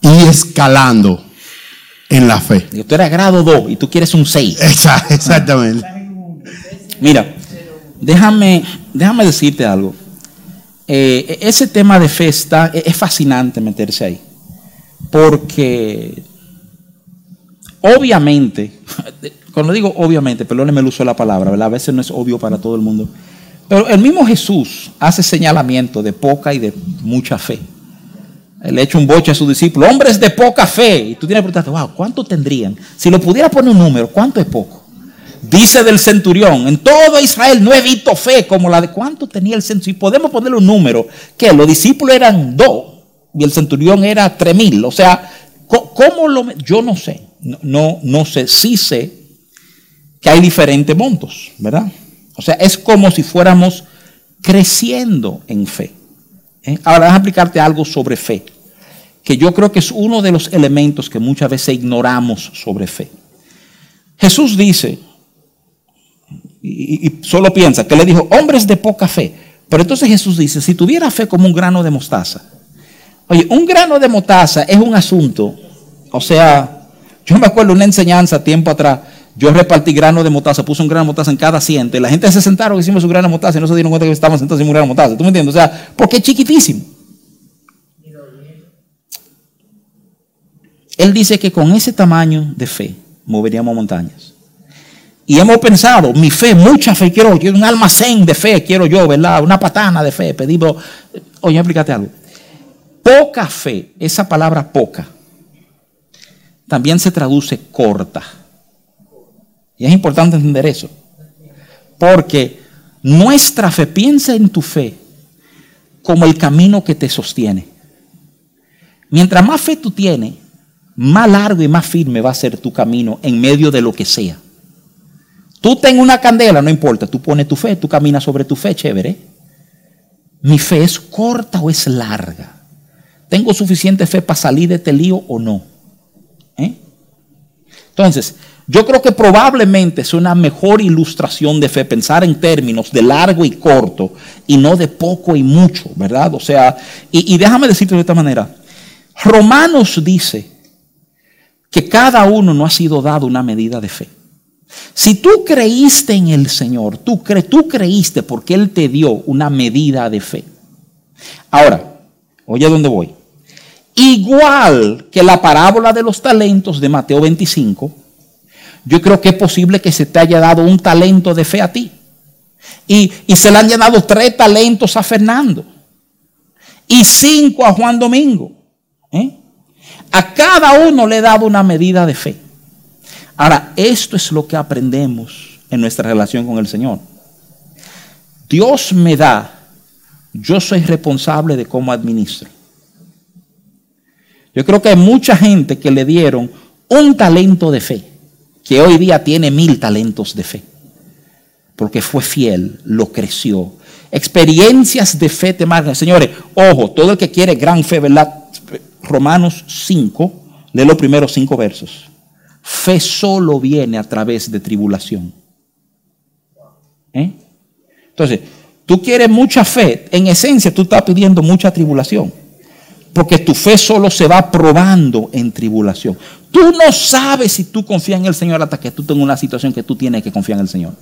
y escalando en la fe. Tú eras grado 2 y tú quieres un 6. Exa- Exactamente. Mira, déjame, déjame decirte algo. Eh, ese tema de fe está, es es fascinante meterse ahí. Porque obviamente, cuando digo obviamente, perdóneme el uso de la palabra, ¿verdad? A veces no es obvio para todo el mundo. Pero el mismo Jesús hace señalamiento de poca y de mucha fe. Él le echa un boche a sus discípulos, hombres de poca fe. Y tú tienes que preguntarte, wow, ¿cuánto tendrían? Si lo pudiera poner un número, ¿cuánto es poco? Dice del centurión, en todo Israel no he visto fe como la de cuánto tenía el centurión. Si podemos ponerle un número, que los discípulos eran dos y el centurión era tres mil. O sea, ¿cómo lo.? Yo no sé, no, no, sé, sí sé que hay diferentes montos, ¿verdad? O sea, es como si fuéramos creciendo en fe. ¿eh? Ahora, déjame explicarte algo sobre fe, que yo creo que es uno de los elementos que muchas veces ignoramos sobre fe. Jesús dice, y, y solo piensa, que le dijo, hombres de poca fe. Pero entonces Jesús dice, si tuviera fe como un grano de mostaza. Oye, un grano de mostaza es un asunto, o sea, yo me acuerdo una enseñanza tiempo atrás, yo repartí grano de mostaza, puse un grano de mostaza en cada asiento, y la gente se sentaron, hicimos su grano de mostaza y no se dieron cuenta que estaban sentados en un grano de mostaza. ¿Tú me entiendes? O sea, porque es chiquitísimo. Él dice que con ese tamaño de fe moveríamos montañas. Y hemos pensado, mi fe, mucha fe quiero, quiero un almacén de fe, quiero yo, ¿verdad? Una patana de fe, pedimos. Oye, explícate algo. Poca fe, esa palabra poca, también se traduce corta. Y es importante entender eso. Porque nuestra fe, piensa en tu fe como el camino que te sostiene. Mientras más fe tú tienes, más largo y más firme va a ser tu camino en medio de lo que sea. Tú ten una candela, no importa, tú pones tu fe, tú caminas sobre tu fe, chévere. Mi fe es corta o es larga. ¿Tengo suficiente fe para salir de este lío o no? ¿Eh? Entonces, yo creo que probablemente es una mejor ilustración de fe pensar en términos de largo y corto y no de poco y mucho, ¿verdad? O sea, y, déjame decirte de esta manera, Romanos dice que cada uno no ha sido dado una medida de fe. Si tú creíste en el Señor, tú, tú creíste porque Él te dio una medida de fe. Ahora, oye dónde voy. Igual que la parábola de los talentos de Mateo 25, yo creo que es posible que se te haya dado un talento de fe a ti. Y, se le han dado tres talentos a Fernando. Y cinco a Juan Domingo. ¿eh? A cada uno le he dado una medida de fe. Ahora, esto es lo que aprendemos en nuestra relación con el Señor. Dios me da, yo soy responsable de cómo administro. Yo creo que hay mucha gente que le dieron un talento de fe, que hoy día tiene mil talentos de fe, porque fue fiel, lo creció. Experiencias de fe te marcan. Señores, ojo, todo el que quiere gran fe, ¿verdad? Romanos 5, lee los primeros cinco versos. Fe solo viene a través de tribulación. ¿Eh? Entonces, tú quieres mucha fe, en esencia tú estás pidiendo mucha tribulación. Porque tu fe solo se va probando en tribulación. Tú no sabes si tú confías en el Señor hasta que tú tengas una situación que tú tienes que confiar en el Señor.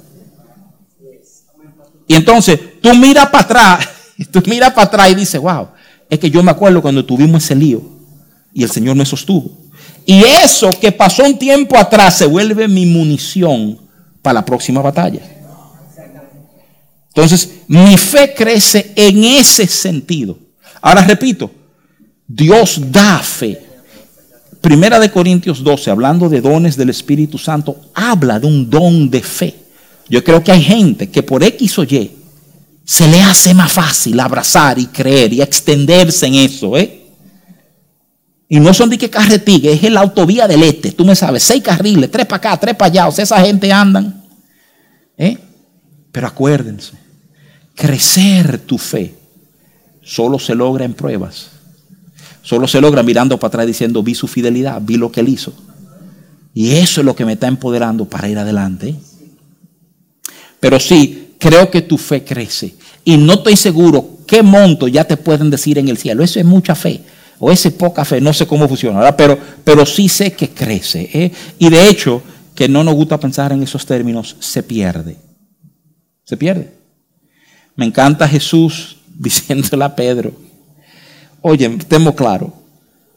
Y entonces tú miras para atrás, tú miras para atrás y dices, wow, es que yo me acuerdo cuando tuvimos ese lío y el Señor me sostuvo. Y eso que pasó un tiempo atrás se vuelve mi munición para la próxima batalla. Entonces, mi fe crece en ese sentido. Ahora repito, Dios da fe. Primera de Corintios 12, hablando de dones del Espíritu Santo, habla de un don de fe. Yo creo que hay gente que por X o Y se le hace más fácil abrazar y creer y extenderse en eso, ¿eh? Y no son de que carretilla, es la autovía del este. Tú me sabes, seis carriles, tres para acá, tres para allá. O sea, esa gente andan. ¿eh? Pero acuérdense, crecer tu fe solo se logra en pruebas. Solo se logra mirando para atrás diciendo, vi su fidelidad, vi lo que él hizo. Y eso es lo que me está empoderando para ir adelante. Pero sí, creo que tu fe crece. Y no estoy seguro qué monto ya te pueden decir en el cielo. Eso es mucha fe o ese poca fe, no sé cómo funciona, Pero, pero sí sé que crece. ¿eh? Y de hecho, que no nos gusta pensar en esos términos, se pierde. Se pierde. Me encanta Jesús diciéndole a Pedro, oye, tengo claro,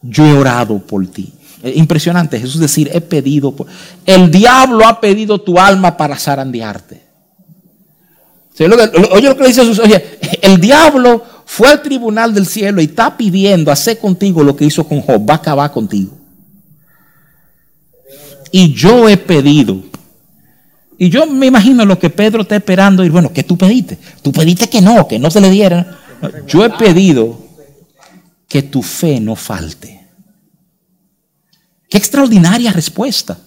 yo he orado por ti. impresionante Jesús decir, he pedido, por... el diablo ha pedido tu alma para zarandearte. Oye lo que dice Jesús, oye, el diablo fue al tribunal del cielo y está pidiendo hacer contigo lo que hizo con Job, va a acabar contigo. Y yo he pedido. Y yo me imagino lo que Pedro está esperando y bueno, ¿qué tú pediste? Tú pediste que no, que no se le diera. Yo he pedido que tu fe no falte. Qué extraordinaria respuesta.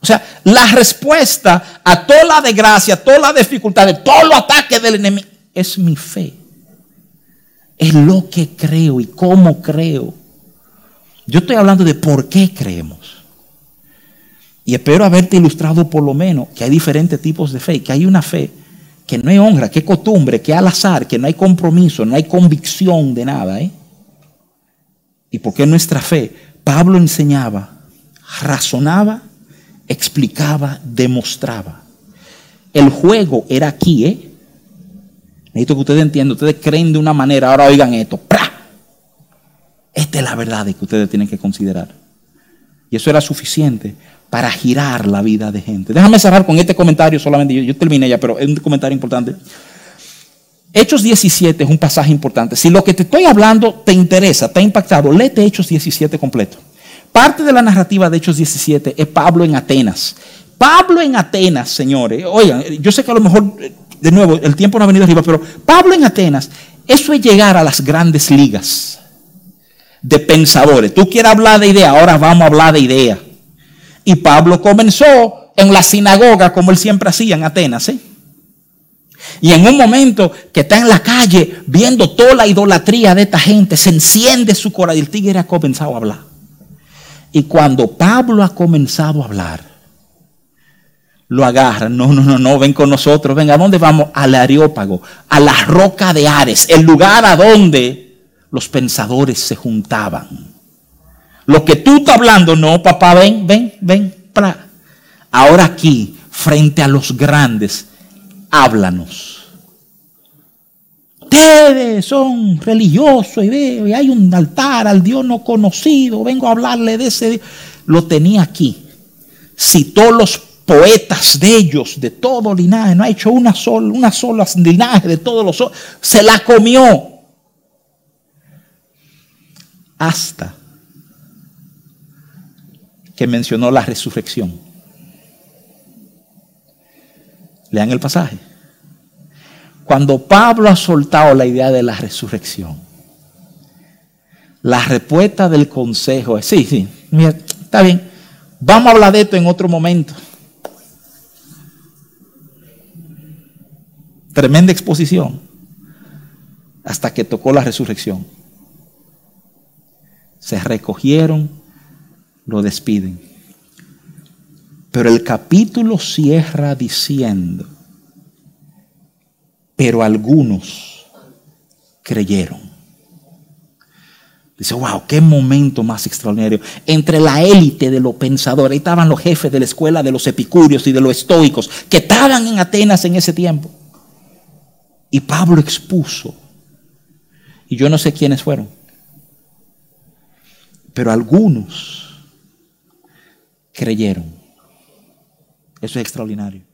O sea, la respuesta a toda la desgracia, a toda la dificultad, a todos los ataques del enemigo, es mi fe es lo que creo y cómo creo. Yo estoy hablando de por qué creemos. Y espero haberte ilustrado por lo menos que hay diferentes tipos de fe, que hay una fe que no hay honra, que es costumbre, que es al azar, que no hay compromiso, no hay convicción de nada. ¿eh? ¿Y por qué nuestra fe? Pablo enseñaba, razonaba, explicaba, demostraba. El juego era aquí, ¿eh? Necesito que ustedes entiendan, ustedes creen de una manera, ahora oigan esto. Esta es la verdad que ustedes tienen que considerar. Y eso era suficiente para girar la vida de gente. Déjame cerrar con este comentario solamente. Yo, terminé ya, pero es un comentario importante. Hechos 17 es un pasaje importante. Si lo que te estoy hablando te interesa, te ha impactado, léete Hechos 17 completo. Parte de la narrativa de Hechos 17 es Pablo en Atenas. Pablo en Atenas, señores. Oigan, yo sé que a lo mejor de nuevo, el tiempo no ha venido arriba, pero Pablo en Atenas, eso es llegar a las grandes ligas de pensadores. Tú quieres hablar de idea, ahora vamos a hablar de idea. Y Pablo comenzó en la sinagoga, como él siempre hacía en Atenas. ¿eh? Y en un momento que está en la calle viendo toda la idolatría de esta gente, se enciende su corazón el tigre ha comenzado a hablar. Y cuando Pablo ha comenzado a hablar, lo agarran. No, no, no, no, ven con nosotros. Venga, ¿a dónde vamos? Al Areópago, a la roca de Ares, el lugar a donde los pensadores se juntaban. Lo que tú estás hablando, no, papá, ven, ven, ven. Para. Ahora aquí, frente a los grandes, háblanos. Ustedes son religiosos y, veo, y hay un altar al Dios no conocido. Vengo a hablarle de ese Dios. Lo tenía aquí. Citó los poetas de ellos, de todo linaje, no ha hecho una sola, una sola linaje de todos los se la comió. Hasta que mencionó la resurrección. Lean el pasaje. Cuando Pablo ha soltado la idea de la resurrección, la respuesta del consejo es, sí, sí, mira, está bien, vamos a hablar de esto en otro momento. Tremenda exposición hasta que tocó la resurrección. Se recogieron, lo despiden. Pero el capítulo cierra diciendo, pero algunos creyeron. Dice, wow, qué momento más extraordinario. Entre la élite de los pensadores, ahí estaban los jefes de la escuela de los epicúreos y de los estoicos, que estaban en Atenas en ese tiempo. Y Pablo expuso. Y yo no sé quiénes fueron. Pero algunos creyeron. Eso es extraordinario.